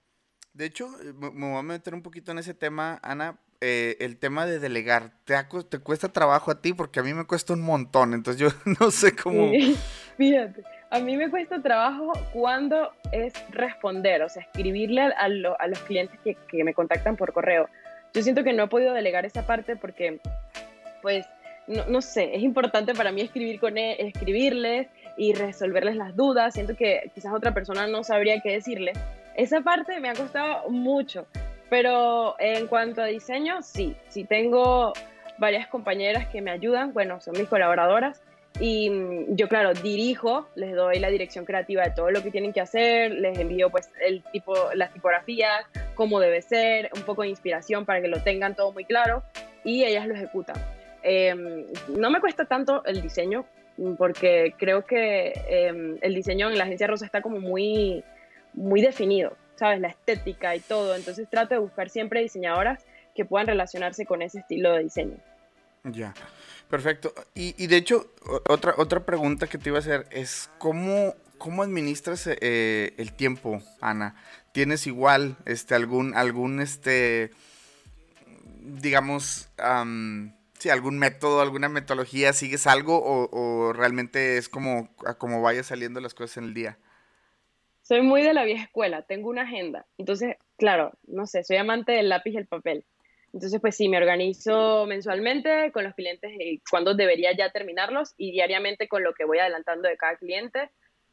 De hecho, eh, me voy a meter un poquito en ese tema, Ana, eh, el tema de delegar, ¿te, ¿te cuesta trabajo a ti? Porque a mí me cuesta un montón, entonces yo no sé cómo... fíjate, a mí me cuesta trabajo cuando es responder, o sea, escribirle a, los clientes que, que, me contactan por correo. Yo siento que no he podido delegar esa parte porque, pues, no, no sé, es importante para mí escribir con e, escribirles y resolverles las dudas. Siento que quizás otra persona no sabría qué decirle. Esa parte me ha costado mucho, pero en cuanto a diseño, sí, sí tengo varias compañeras que me ayudan, bueno, son mis colaboradoras. Y mm, yo, claro, dirijo, les doy la dirección creativa de todo lo que tienen que hacer, les envío pues el tipo, las tipografías, cómo debe ser, un poco de inspiración para que lo tengan todo muy claro y ellas lo ejecutan. Em, no me cuesta tanto el diseño porque creo que em, el diseño en la agencia Rosa está como muy, muy definido, ¿sabes? La estética y todo. Entonces trato de buscar siempre diseñadoras que puedan relacionarse con ese estilo de diseño. Ya. Perfecto. Y, de hecho, otra, otra pregunta que te iba a hacer es, ¿cómo, cómo administras eh, el tiempo, Ana? ¿Tienes igual este, algún, algún este, digamos, sí, algún método, alguna metodología? ¿Sigues algo o, realmente es como, como vaya saliendo las cosas en el día? Soy muy de la vieja escuela, tengo una agenda. Entonces, claro, no sé, soy amante del lápiz y el papel. Entonces, pues sí, me organizo mensualmente con los clientes y cuándo debería ya terminarlos y diariamente con lo que voy adelantando de cada cliente.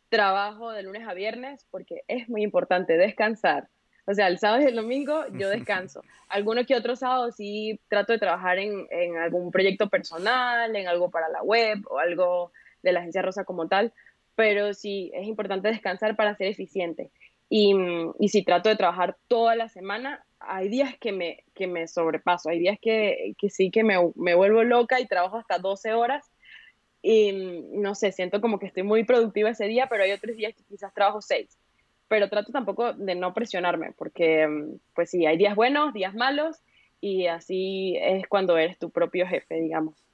Trabajo de lunes a viernes porque es muy importante descansar. O sea, el sábado y el domingo yo descanso. Algunos que otros sábados sí trato de trabajar en, en algún proyecto personal, en algo para la web o algo de la agencia Rosa como tal, pero sí es importante descansar para ser eficiente. Y, y si trato de trabajar toda la semana, hay días que me, que me sobrepaso, hay días que, que sí que me, me, vuelvo loca y trabajo hasta 12 horas y no sé, siento como que estoy muy productiva ese día, pero hay otros días que quizás trabajo 6. Pero trato tampoco de no presionarme, porque pues sí, hay días buenos, días malos y así es cuando eres tu propio jefe, digamos.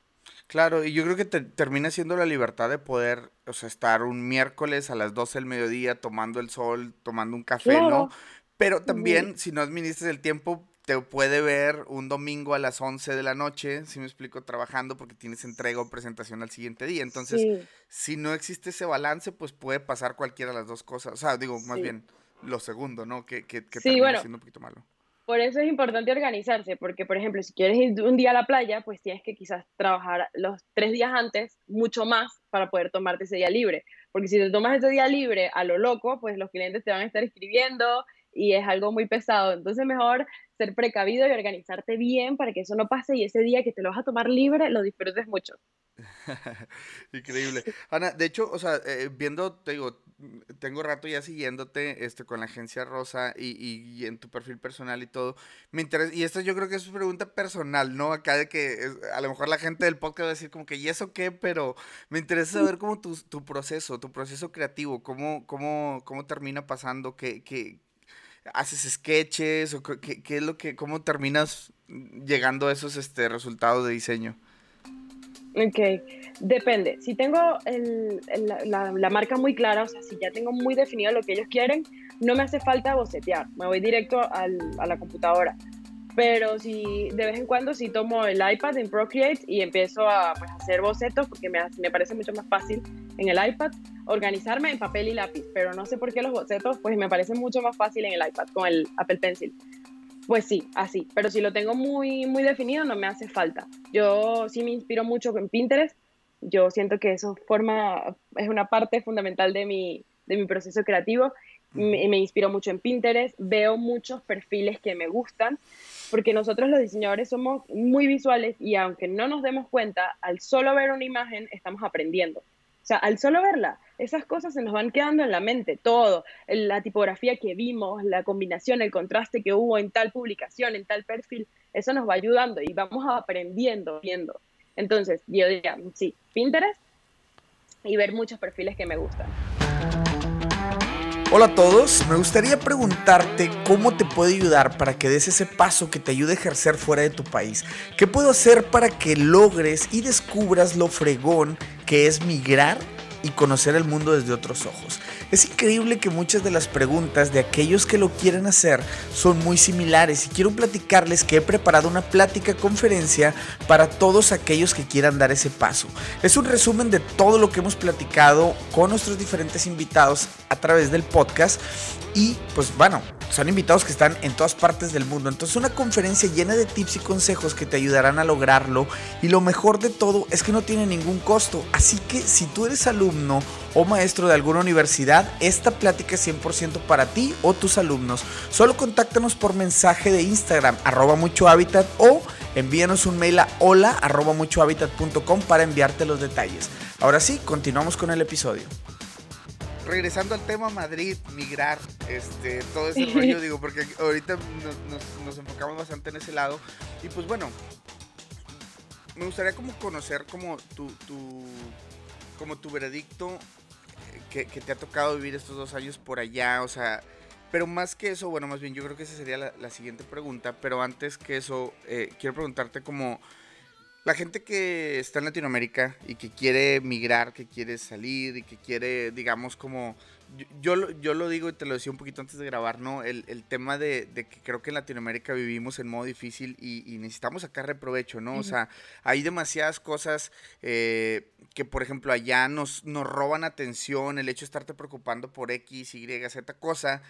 Claro, y yo creo que te termina siendo la libertad de poder, o sea, estar un miércoles a las 12 del mediodía tomando el sol, tomando un café, ¿no? Pero también, si no administras el tiempo, te puede ver un domingo a las 11 de la noche, si me explico, trabajando porque tienes entrega o presentación al siguiente día. Entonces, si no existe ese balance, pues puede pasar cualquiera de las dos cosas. O sea, digo, más bien lo segundo, ¿no? Que, que, que termina siendo un poquito malo. Por eso es importante organizarse, porque, por ejemplo, si quieres ir un día a la playa, pues tienes que quizás trabajar los tres días antes mucho más para poder tomarte ese día libre. Porque si te tomas ese día libre a lo loco, pues los clientes te van a estar escribiendo y es algo muy pesado. Entonces mejor ser precavido y organizarte bien para que eso no pase y ese día que te lo vas a tomar libre lo disfrutes mucho. Increíble. Ana, de hecho, o sea, eh, viendo, te digo, tengo rato ya siguiéndote este, con la agencia Rosa y, y, en tu perfil personal y todo. Me interesa, y esto yo creo que es una pregunta personal, ¿no? Acá de que a lo mejor la gente del podcast va a decir como que, ¿y eso qué? Pero me interesa saber cómo tu, tu proceso, tu proceso creativo, cómo, cómo, cómo termina pasando, qué, qué, haces sketches o qué, qué, es lo que, cómo terminas llegando a esos este, resultados de diseño? Ok, depende. Si tengo el, la, la, marca muy clara, o sea, si ya tengo muy definido lo que ellos quieren, no me hace falta bocetear, me voy directo al, a la computadora. Pero si de vez en cuando si tomo el iPad en Procreate y empiezo a pues, hacer bocetos, porque me, me parece mucho más fácil en el iPad, organizarme en papel y lápiz, pero no sé por qué los bocetos, pues me parece mucho más fácil en el iPad con el Apple Pencil. Pues sí, así, pero si lo tengo muy, muy definido no me hace falta. Yo sí me inspiro mucho en Pinterest, yo siento que eso forma, es una parte fundamental de mi, de mi proceso creativo. Me, me inspiro mucho en Pinterest, veo muchos perfiles que me gustan, porque nosotros los diseñadores somos muy visuales y aunque no nos demos cuenta, al solo ver una imagen estamos aprendiendo. O sea, al solo verla, esas cosas se nos van quedando en la mente, todo, la tipografía que vimos, la combinación, el contraste que hubo en tal publicación, en tal perfil, eso nos va ayudando y vamos aprendiendo, viendo. Entonces, yo diría, sí, Pinterest y ver muchos perfiles que me gustan. Hola a todos, me gustaría preguntarte cómo te puede ayudar para que des ese paso que te ayude a ejercer fuera de tu país. ¿Qué puedo hacer para que logres y descubras lo fregón que es migrar y conocer el mundo desde otros ojos. Es increíble que muchas de las preguntas de aquellos que lo quieren hacer son muy similares y quiero platicarles que he preparado una plática conferencia para todos aquellos que quieran dar ese paso. Es un resumen de todo lo que hemos platicado con nuestros diferentes invitados a través del podcast y pues bueno, son invitados que están en todas partes del mundo. Entonces una conferencia llena de tips y consejos que te ayudarán a lograrlo. Y lo mejor de todo es que no tiene ningún costo. Así que si tú eres alumno o maestro de alguna universidad, esta plática es 100% para ti o tus alumnos. Solo contáctanos por mensaje de Instagram, arroba mucho hábitat o envíanos un mail a hola arroba para enviarte los detalles. Ahora sí, continuamos con el episodio regresando al tema Madrid, migrar, este, todo ese rollo, digo, porque ahorita nos, enfocamos bastante en ese lado. Y pues bueno, me gustaría como conocer como tu, tu como tu veredicto eh, que, te ha tocado vivir estos dos años por allá, o sea, pero más que eso, bueno, más bien yo creo que esa sería la, siguiente pregunta, pero antes que eso, eh, quiero preguntarte como la gente que está en Latinoamérica y que quiere migrar, que quiere salir y que quiere, digamos, como... Yo, yo, lo digo y te lo decía un poquito antes de grabar, ¿no? El, tema de, que creo que en Latinoamérica vivimos en modo difícil y, necesitamos sacar reprovecho, ¿no? O sea, hay demasiadas cosas eh, que, por ejemplo, allá nos, nos roban atención, el hecho de estarte preocupando por X, Y, Z cosa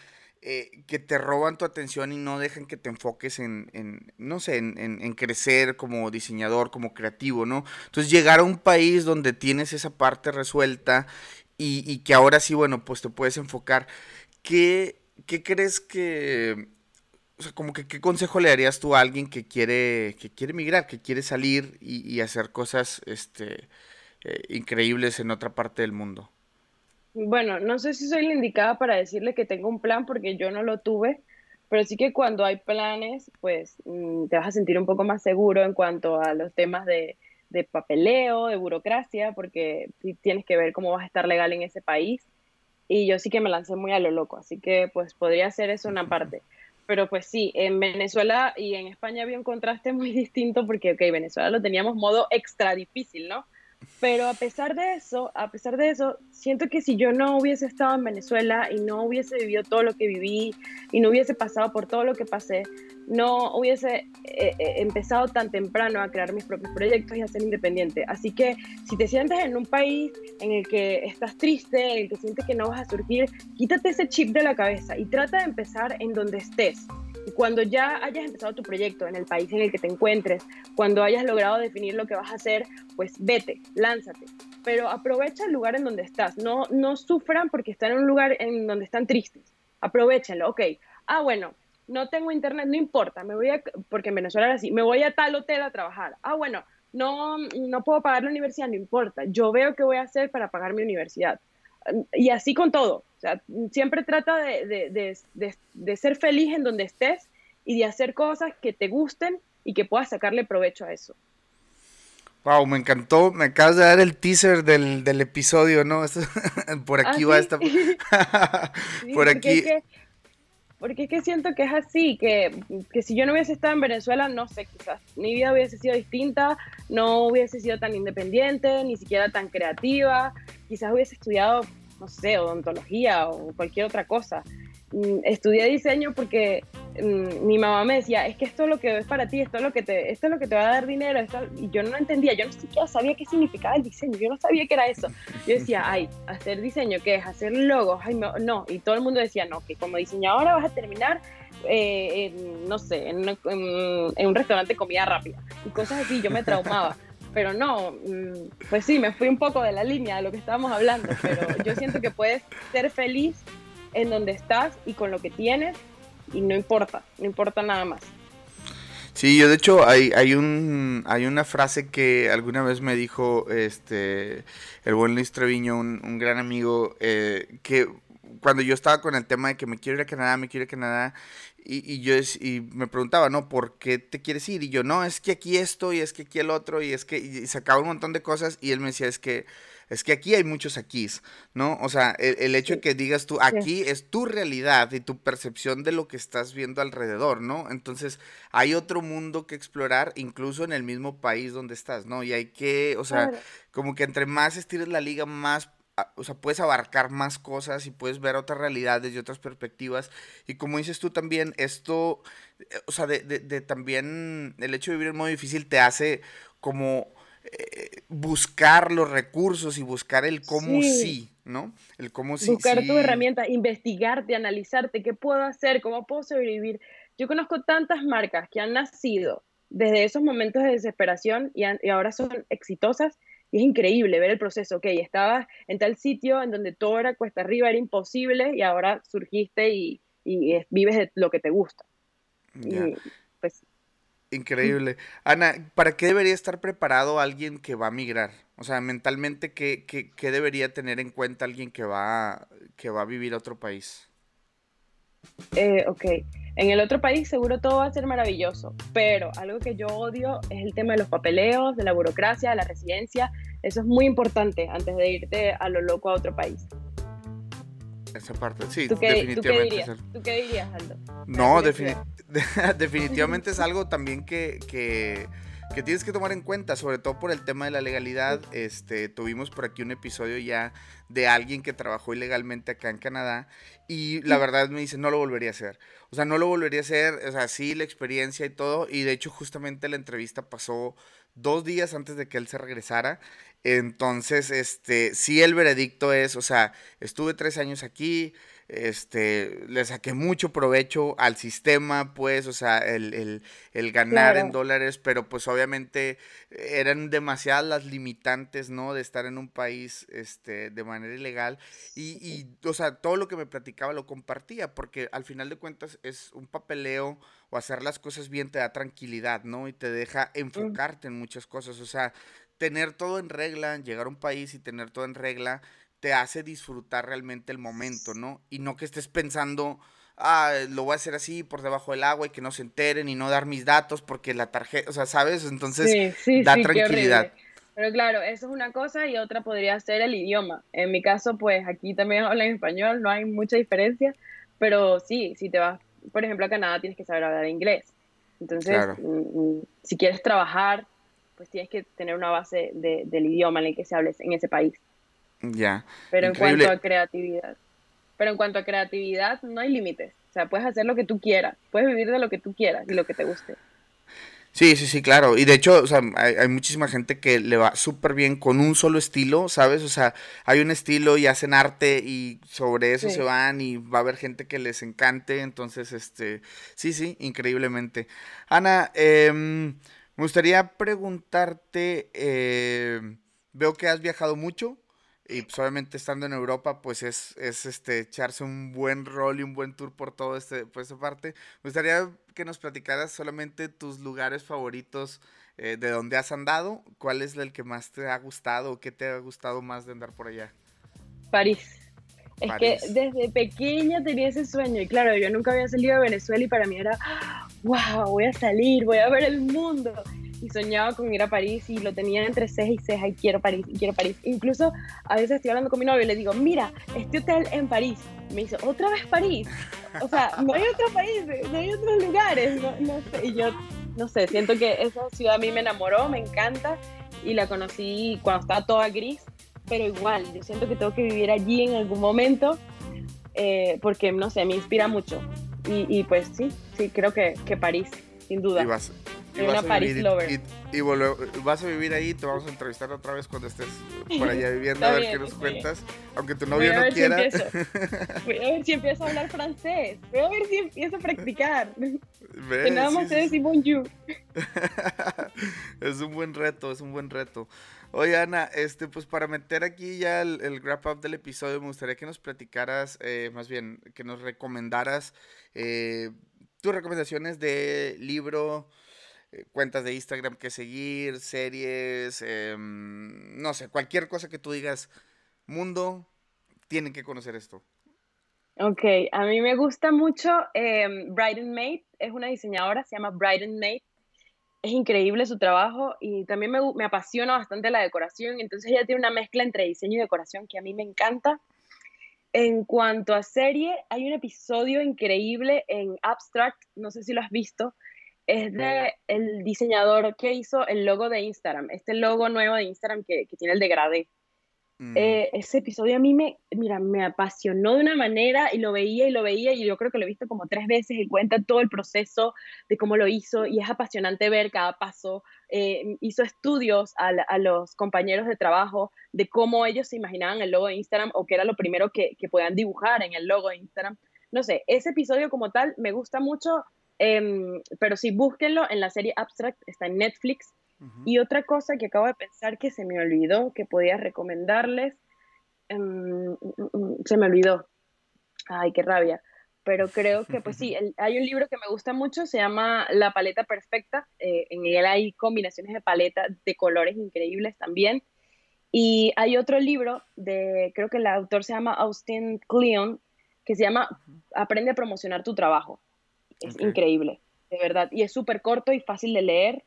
eh, que te roban tu atención y no dejan que te enfoques en, no sé, en, crecer como diseñador, como creativo, ¿no? Entonces llegar a un país donde tienes esa parte resuelta y, que ahora sí, bueno, pues te puedes enfocar. ¿Qué, qué crees que, o sea, como que qué consejo le darías tú a alguien que quiere, que quiere migrar, que quiere salir y, hacer cosas, este, eh, increíbles en otra parte del mundo? Bueno, no sé si soy la indicada para decirle que tengo un plan porque yo no lo tuve, pero sí que cuando hay planes, pues mm, te vas a sentir un poco más seguro en cuanto a los temas de, de papeleo, de burocracia, porque tienes que ver cómo vas a estar legal en ese país. Y yo sí que me lancé muy a lo loco, así que pues podría ser eso una parte. Pero pues sí, en Venezuela y en España había un contraste muy distinto porque, ok, Venezuela lo teníamos modo extra difícil, ¿no? Pero a pesar de eso, a pesar de eso, siento que si yo no hubiese estado en Venezuela y no hubiese vivido todo lo que viví y no hubiese pasado por todo lo que pasé, no hubiese eh, eh, empezado tan temprano a crear mis propios proyectos y a ser independiente. Así que si te sientes en un país en el que estás triste, en el que sientes que no vas a surgir, quítate ese chip de la cabeza y trata de empezar en donde estés. Y cuando ya hayas empezado tu proyecto en el país en el que te encuentres, cuando hayas logrado definir lo que vas a hacer, pues vete, lánzate. Pero aprovecha el lugar en donde estás. No, no sufran porque están en un lugar en donde están tristes. Aprovechenlo. Ok. Ah, bueno, no tengo internet, no importa. Me voy a, porque en Venezuela era así, me voy a tal hotel a trabajar. Ah, bueno, no, no puedo pagar la universidad, no importa. Yo veo qué voy a hacer para pagar mi universidad. Y así con todo sea, siempre trata de, ser feliz en donde estés y de hacer cosas que te gusten y que puedas sacarle provecho a eso. Wow, me encantó, me acabas de dar el teaser del, episodio, ¿no? por aquí ah, va esta... por aquí... porque es que siento que es así, que, que, si yo no hubiese estado en Venezuela, no sé, quizás mi vida hubiese sido distinta, no hubiese sido tan independiente, ni siquiera tan creativa, quizás hubiese estudiado no sé, odontología o cualquier otra cosa. Mm, estudié diseño porque mi mamá me decía, es que esto es lo que es para ti, esto es lo que te, esto es lo que te va a dar dinero, y yo no entendía, yo no siquiera sabía qué significaba el diseño, yo no sabía qué era eso. Yo decía, ay, hacer diseño, ¿qué es? Hacer logos, ay, no, y todo el mundo decía, no, que como diseñadora vas a terminar, eh, no sé, en, en un restaurante de comida rápida, y cosas así, yo me traumaba. Pero no, mm, pues sí, me fui un poco de la línea de lo que estábamos hablando, pero yo siento que puedes ser feliz en donde estás y con lo que tienes y no importa, no importa nada más. Sí, yo de hecho hay, hay un hay una frase que alguna vez me dijo este el buen Luis Treviño, un, un gran amigo, eh, que cuando yo estaba con el tema de que me quiero ir a Canadá, me quiero ir a Canadá, y, yo y me preguntaba, ¿no? ¿Por qué te quieres ir? Y yo, no, es que aquí esto y es que aquí el otro y es que y sacaba un montón de cosas y él me decía, es que es que aquí hay muchos aquís, ¿no? O sea, el, hecho de que digas tú, aquí es tu realidad y tu percepción de lo que estás viendo alrededor, ¿no? Entonces, hay otro mundo que explorar, incluso en el mismo país donde estás, ¿no? Y hay que, o sea, como que entre más estires la liga, más o sea, puedes abarcar más cosas y puedes ver otras realidades y otras perspectivas. Y como dices tú también, esto, eh, o sea, de, de, también el hecho de vivir en modo difícil te hace como eh, buscar los recursos y buscar el cómo sí, ¿no? El cómo sí. Buscar tu herramienta, investigarte, analizarte, qué puedo hacer, cómo puedo sobrevivir. Yo conozco tantas marcas que han nacido desde esos momentos de desesperación y, y ahora son exitosas y es increíble ver el proceso, ok, estabas en tal sitio en donde todo era cuesta arriba, era imposible y ahora surgiste y, vives de lo que te gusta. pues, Increíble. Ana, ¿para qué debería estar preparado alguien que va a migrar? O sea, mentalmente, ¿qué, qué, debería tener en cuenta alguien que va, que va a vivir a otro país? Eh, ok, en el otro país seguro todo va a ser maravilloso, pero algo que yo odio es el tema de los papeleos, de la burocracia, de la residencia. Eso es muy importante antes de irte a lo loco a otro país. Esa parte, sí, ¿Tú qué, definitivamente. ¿tú qué dirías, Aldo? No, definitivamente es algo también que, que que tienes que tomar en cuenta, sobre todo por el tema de la legalidad. Este, tuvimos por aquí un episodio ya de alguien que trabajó ilegalmente acá en Canadá y la verdad me dice, no lo volvería a hacer. O sea, no lo volvería a hacer, o sea, sí, la experiencia y todo. Y de hecho, justamente la entrevista pasó dos días antes de que él se regresara. Entonces, este, sí, el veredicto es, o sea, estuve tres años aquí, este, le saqué mucho provecho al sistema, pues, o sea, el, ganar en dólares, pero pues obviamente eran demasiadas las limitantes, ¿no? De estar en un país, este, de manera ilegal. Y, y, o sea, todo lo que me platicaba lo compartía, porque al final de cuentas es un papeleo o hacer las cosas bien te da tranquilidad, ¿no? Y te deja mm. enfocarte en muchas cosas, o sea, tener todo en regla, llegar a un país y tener todo en regla te hace disfrutar realmente el momento, ¿no? Y no que estés pensando, ah, lo voy a hacer así por debajo del agua y que no se enteren y no dar mis datos porque la tarjeta, o sea, ¿sabes? Entonces da tranquilidad. Pero claro, eso es una cosa y otra podría ser el idioma. En mi caso, pues aquí también hablan español, no hay mucha diferencia, pero sí, si te vas, por ejemplo, a Canadá tienes que saber hablar inglés. Entonces, mm, mm, si quieres trabajar, pues tienes que tener una base del idioma en el que se hable en ese país. Ya. Pero en cuanto a creatividad. Pero en cuanto a creatividad, no hay límites. O sea, puedes hacer lo que tú quieras. Puedes vivir de lo que tú quieras y lo que te guste. Sí, sí, sí, claro. Y de hecho, o sea, hay, muchísima gente que le va súper bien con un solo estilo, ¿sabes? O sea, hay un estilo y hacen arte y sobre eso se van y va a haber gente que les encante. Entonces, este, sí, sí, increíblemente. Ana, em, me gustaría preguntarte, eh, veo que has viajado mucho. Y pues obviamente estando en Europa, pues es, es este, echarse un buen rol y un buen tour por todo este, por esta parte. Me gustaría que nos platicaras solamente tus lugares favoritos eh, de donde has andado. ¿Cuál es el que más te ha gustado o qué te ha gustado más de andar por allá? París. Es que desde pequeña tenía ese sueño y claro, yo nunca había salido de Venezuela y para mí era, wow, voy a salir, voy a ver el mundo y soñaba con ir a París y lo tenía entre ceja y ceja y quiero París y quiero París. Incluso a veces estoy hablando con mi novio y le digo, mira, este hotel en París. me dice, ¿otra vez París? O sea, no hay otro país, no hay otros lugares, no, no sé. Y yo, no sé, siento que esa ciudad a mí me enamoró, me encanta y la conocí cuando estaba toda gris, pero igual, yo siento que tengo que vivir allí en algún momento eh, porque, no sé, me inspira mucho. Y, y, pues sí, sí, creo que, que París, sin duda. Y una Paris lover. Y, vas a vivir ahí, te vamos a entrevistar otra vez cuando estés por allá viviendo, a ver qué nos cuentas. Aunque tu novio no quiera. voy a ver si empiezo a hablar francés. Voy a ver si empiezo a practicar. Que nada más sé decir bonjour. es un buen reto, es un buen reto. Oye, Ana, este, pues para meter aquí ya el, wrap up del episodio, me gustaría que nos platicaras, eh, más bien, que nos recomendaras eh, tus recomendaciones de libro, eh, cuentas de Instagram que seguir, series, em, no sé, cualquier cosa que tú digas, mundo, tienen que conocer esto. Ok, a mí me gusta mucho eh, Brighton Mate, es una diseñadora, se llama Brighton Mate. Es increíble su trabajo y también me, me apasiona bastante la decoración, entonces ella tiene una mezcla entre diseño y decoración que a mí me encanta. En cuanto a serie, hay un episodio increíble en Abstract, no sé si lo has visto, es de el diseñador que hizo el logo de Instagram, este logo nuevo de Instagram que, que tiene el degradé. Mm. Eh, ese episodio a mí me, mira, me apasionó de una manera y lo veía y lo veía y yo creo que lo he visto como tres veces y cuenta todo el proceso de cómo lo hizo y es apasionante ver cada paso. Eh, hizo estudios a, a, los compañeros de trabajo de cómo ellos se imaginaban el logo de Instagram o qué era lo primero que, que podían dibujar en el logo de Instagram. No sé, ese episodio como tal me gusta mucho, em, pero sí, búsquenlo en la serie Abstract, está en Netflix y otra cosa que acabo de pensar que se me olvidó, que podía recomendarles, em, se me olvidó. Ay, qué rabia. Pero creo que, pues sí, hay un libro que me gusta mucho, se llama La paleta perfecta. Eh, en él hay combinaciones de paleta de colores increíbles también. Y hay otro libro de, creo que el autor se llama Austin Kleon, que se llama Aprende a promocionar tu trabajo. Es increíble, de verdad. Y es súper corto y fácil de leer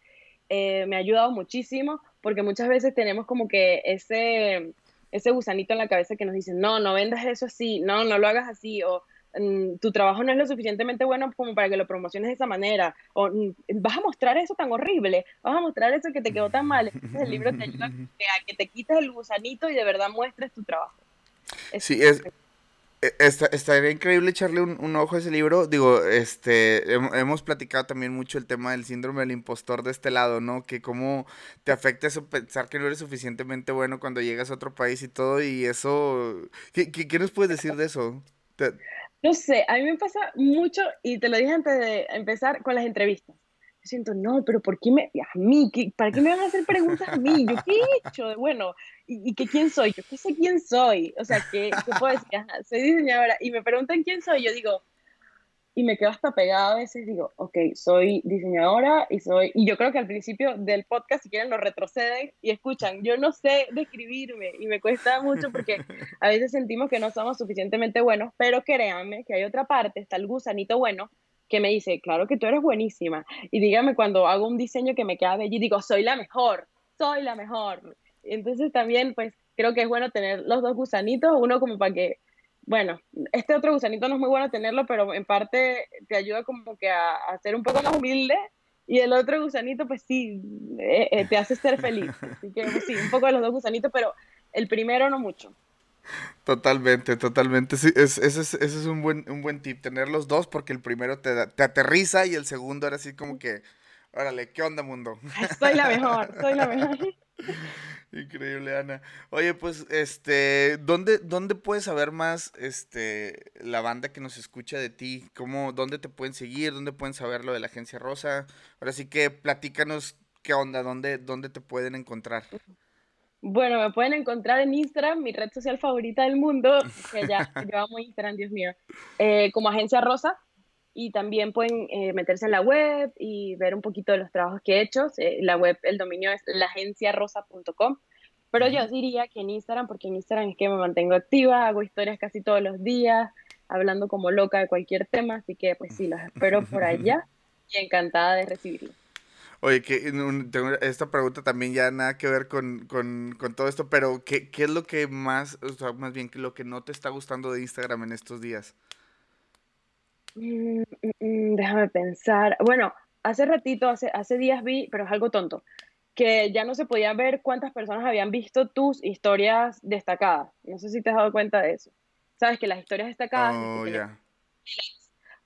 eh, me ha ayudado muchísimo porque muchas veces tenemos como que ese, ese gusanito en la cabeza que nos dice, no, no vendas eso así, no, no lo hagas así, o mm, tu trabajo no es lo suficientemente bueno como para que lo promociones de esa manera, o mm, vas a mostrar eso tan horrible, vas a mostrar eso que te quedó tan mal. Entonces el libro te ayuda a que te quites el gusanito y de verdad muestres tu trabajo. sí, es, está, estaría increíble echarle un, ojo a ese libro. Digo, este, hemos platicado también mucho el tema del síndrome del impostor de este lado, ¿no? Que cómo te afecta eso pensar que no eres suficientemente bueno cuando llegas a otro país y todo, y eso... ¿Qué, qué, nos puedes decir de eso? No sé, a mí me pasa mucho, y te lo dije antes de empezar, con las entrevistas siento, no, pero ¿por qué me, a mí, ¿para qué me van a hacer preguntas a mí? ¿Yo qué he hecho? Bueno, ¿y, que quién soy? Yo qué sé quién soy. O sea, ¿qué, qué puedo decir? soy diseñadora. Y me preguntan quién soy, yo digo, y me quedo hasta pegada a veces, digo, ok, soy diseñadora y soy, y yo creo que al principio del podcast, si quieren, lo retroceden y escuchan, yo no sé describirme y me cuesta mucho porque a veces sentimos que no somos suficientemente buenos, pero créanme que hay otra parte, está el gusanito bueno, que me dice, claro que tú eres buenísima. Y dígame cuando hago un diseño que me queda bello y digo, soy la mejor, soy la mejor. Entonces también, pues, creo que es bueno tener los dos gusanitos, uno como para que, bueno, este otro gusanito no es muy bueno tenerlo, pero en parte te ayuda como que a, a ser un poco más humilde. Y el otro gusanito, pues sí, eh, eh, te hace ser feliz. Así que pues, sí, un poco de los dos gusanitos, pero el primero no mucho. Totalmente, totalmente. Sí, es, ese, es, ese es un buen, un buen tip, tener los dos porque el primero te, te aterriza y el segundo era así como que, órale, ¿qué onda mundo? Soy la mejor, soy la mejor. Increíble, Ana. Oye, pues, este, ¿dónde, ¿dónde puedes saber más, este, la banda que nos escucha de ti? ¿Cómo, dónde te pueden seguir? ¿Dónde pueden saber lo de la Agencia Rosa? Ahora sí que platícanos qué onda, dónde, dónde te pueden encontrar. Bueno, me pueden encontrar en Instagram, mi red social favorita del mundo, que ya yo amo Instagram, Dios mío, eh, como Agencia Rosa. Y también pueden eh, meterse en la web y ver un poquito de los trabajos que he hecho. Eh, la web, el dominio es laagenciarosa.com. Pero yo diría que en Instagram, porque en Instagram es que me mantengo activa, hago historias casi todos los días, hablando como loca de cualquier tema. Así que, pues sí, los espero por allá y encantada de recibirlos. Oye, que tengo esta pregunta también ya nada que ver con, todo esto, pero ¿qué, ¿qué, es lo que más, o sea, más bien, lo que no te está gustando de Instagram en estos días? Mm, mm, mm, déjame pensar. Bueno, hace ratito, hace, hace días vi, pero es algo tonto, que ya no se podía ver cuántas personas habían visto tus historias destacadas. No sé si te has dado cuenta de eso. Sabes que las historias destacadas... Oh, ya.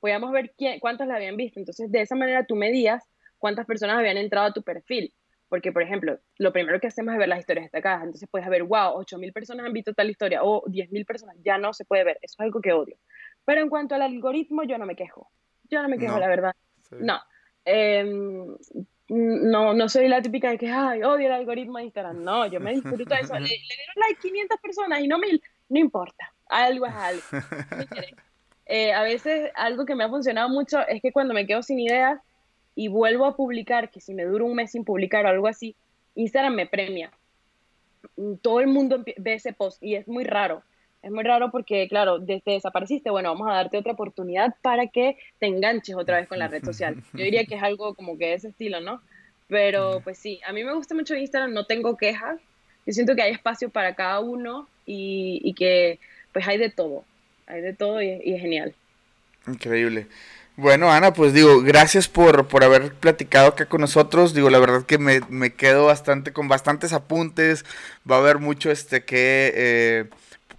Podíamos ver quién, cuántas la habían visto. Entonces, de esa manera tú medías cuántas personas habían entrado a tu perfil. Porque, por ejemplo, lo primero que hacemos es ver las historias destacadas. Entonces puedes ver, wow, 8.000 personas han visto tal historia o 10.000 personas. Ya no se puede ver. Eso es algo que odio. Pero en cuanto al algoritmo, yo no me quejo. Yo no me quejo, la verdad. No. Em, no, no soy la típica de que, ay, odio el algoritmo de Instagram. No, yo me disfruto de eso. Le, dieron like 500 personas y no 1000. No importa. Algo es algo. Eh, a veces algo que me ha funcionado mucho es que cuando me quedo sin ideas, y vuelvo a publicar, que si me dura un mes sin publicar o algo así, Instagram me premia. Todo el mundo ve ese post y es muy raro. Es muy raro porque, claro, desde desapareciste, bueno, vamos a darte otra oportunidad para que te enganches otra vez con la red social. Yo diría que es algo como que de ese estilo, ¿no? Pero pues sí, a mí me gusta mucho Instagram, no tengo quejas. Yo siento que hay espacio para cada uno y, que pues hay de todo. Hay de todo y, y es genial. Increíble. Bueno, Ana, pues digo, gracias por, por haber platicado acá con nosotros. Digo, la verdad que me, me quedo bastante con bastantes apuntes. Va a haber mucho este que eh,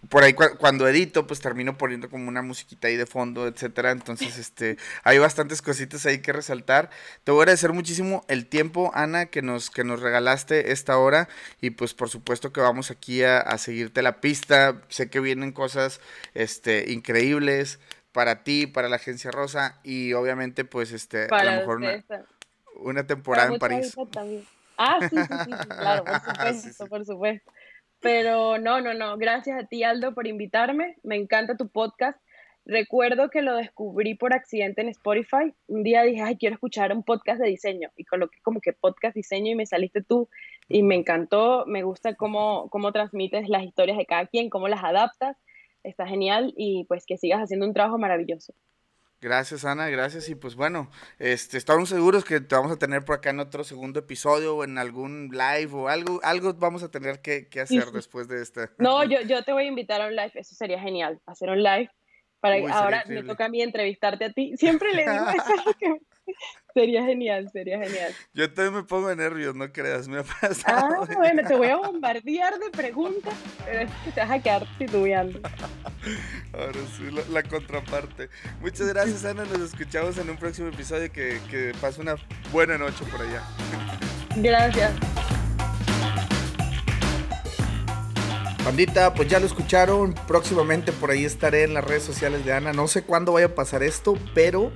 por ahí cuando edito, pues termino poniendo como una musiquita ahí de fondo, etcétera. Entonces, este, hay bastantes cositas ahí que resaltar. Te voy a agradecer muchísimo el tiempo, Ana, que nos, que nos regalaste esta hora. Y pues por supuesto que vamos aquí a, a seguirte la pista. Sé que vienen cosas este, increíbles para ti, para la agencia Rosa y obviamente pues este a lo mejor una, temporada en París. Ah, sí, sí, sí, claro, por supuesto, por supuesto. Pero no, no, no, gracias a ti Aldo por invitarme, me encanta tu podcast. Recuerdo que lo descubrí por accidente en Spotify. Un día dije, ay, quiero escuchar un podcast de diseño. Y coloqué como que podcast diseño y me saliste tú. Y me encantó, me gusta cómo, cómo transmites las historias de cada quien, cómo las adaptas está genial y pues que sigas haciendo un trabajo maravilloso. Gracias Ana, gracias y pues bueno, este, estamos seguros que te vamos a tener por acá en otro segundo episodio o en algún live o algo, algo vamos a tener que, hacer después de este. No, yo, yo te voy a invitar a un live, eso sería genial, hacer un live para ahora me toca a mí entrevistarte a ti. Siempre le digo eso que Sería genial, sería genial. Yo también me pongo nervios, no creas, me ha pasado. Ah, bueno, te voy a bombardear de preguntas, pero es que te vas a quedar titubeando. Ahora sí, la, contraparte. Muchas gracias, Ana. Nos escuchamos en un próximo episodio. Que, que pase una buena noche por allá. Gracias. Bandita, pues ya lo escucharon. Próximamente por ahí estaré en las redes sociales de Ana. No sé cuándo vaya a pasar esto, pero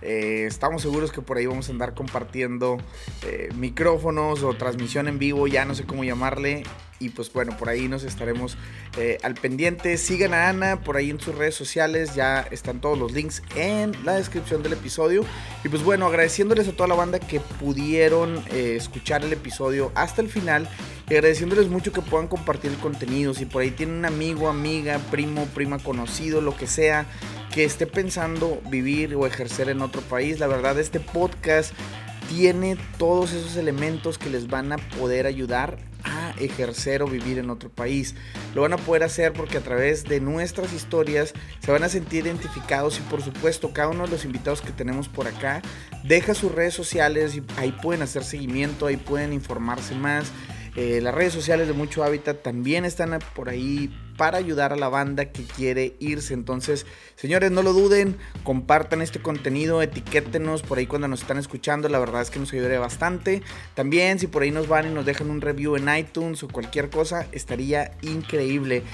eh, estamos seguros que por ahí vamos a andar compartiendo eh, micrófonos o transmisión en vivo, ya no sé cómo llamarle. Y pues bueno, por ahí nos estaremos eh, al pendiente. Sigan a Ana por ahí en sus redes sociales. Ya están todos los links en la descripción del episodio. Y pues bueno, agradeciéndoles a toda la banda que pudieron escuchar el episodio hasta el final. Y agradeciéndoles mucho que puedan compartir el contenido. Si por ahí tienen un amigo, amiga, primo, prima conocido, lo que sea que esté pensando vivir o ejercer en otro país. La verdad, este podcast tiene todos esos elementos que les van a poder ayudar a ejercer o vivir en otro país. Lo van a poder hacer porque a través de nuestras historias se van a sentir identificados y por supuesto cada uno de los invitados que tenemos por acá deja sus redes sociales y ahí pueden hacer seguimiento, ahí pueden informarse más. Eh, las redes sociales de Mucho Hábitat también están por ahí para ayudar a la banda que quiere irse. Entonces, señores, no lo duden, compartan este contenido, etiquétenos por ahí cuando nos están escuchando. La verdad es que nos ayudaría bastante. También, si por ahí nos van y nos dejan un review en iTunes o cualquier cosa, estaría increíble.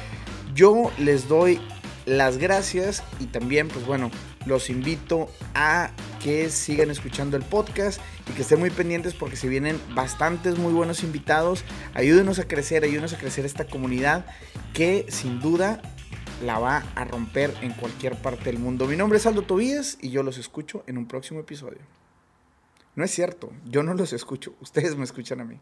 Yo les doy las gracias y también, pues bueno, los invito a que sigan escuchando el podcast y que estén muy pendientes porque se vienen bastantes muy buenos invitados. Ayúdenos a crecer, ayúdenos a crecer esta comunidad que sin duda la va a romper en cualquier parte del mundo. Mi nombre es Aldo Tobías y yo los escucho en un próximo episodio. No es cierto, yo no los escucho, ustedes me escuchan a mí.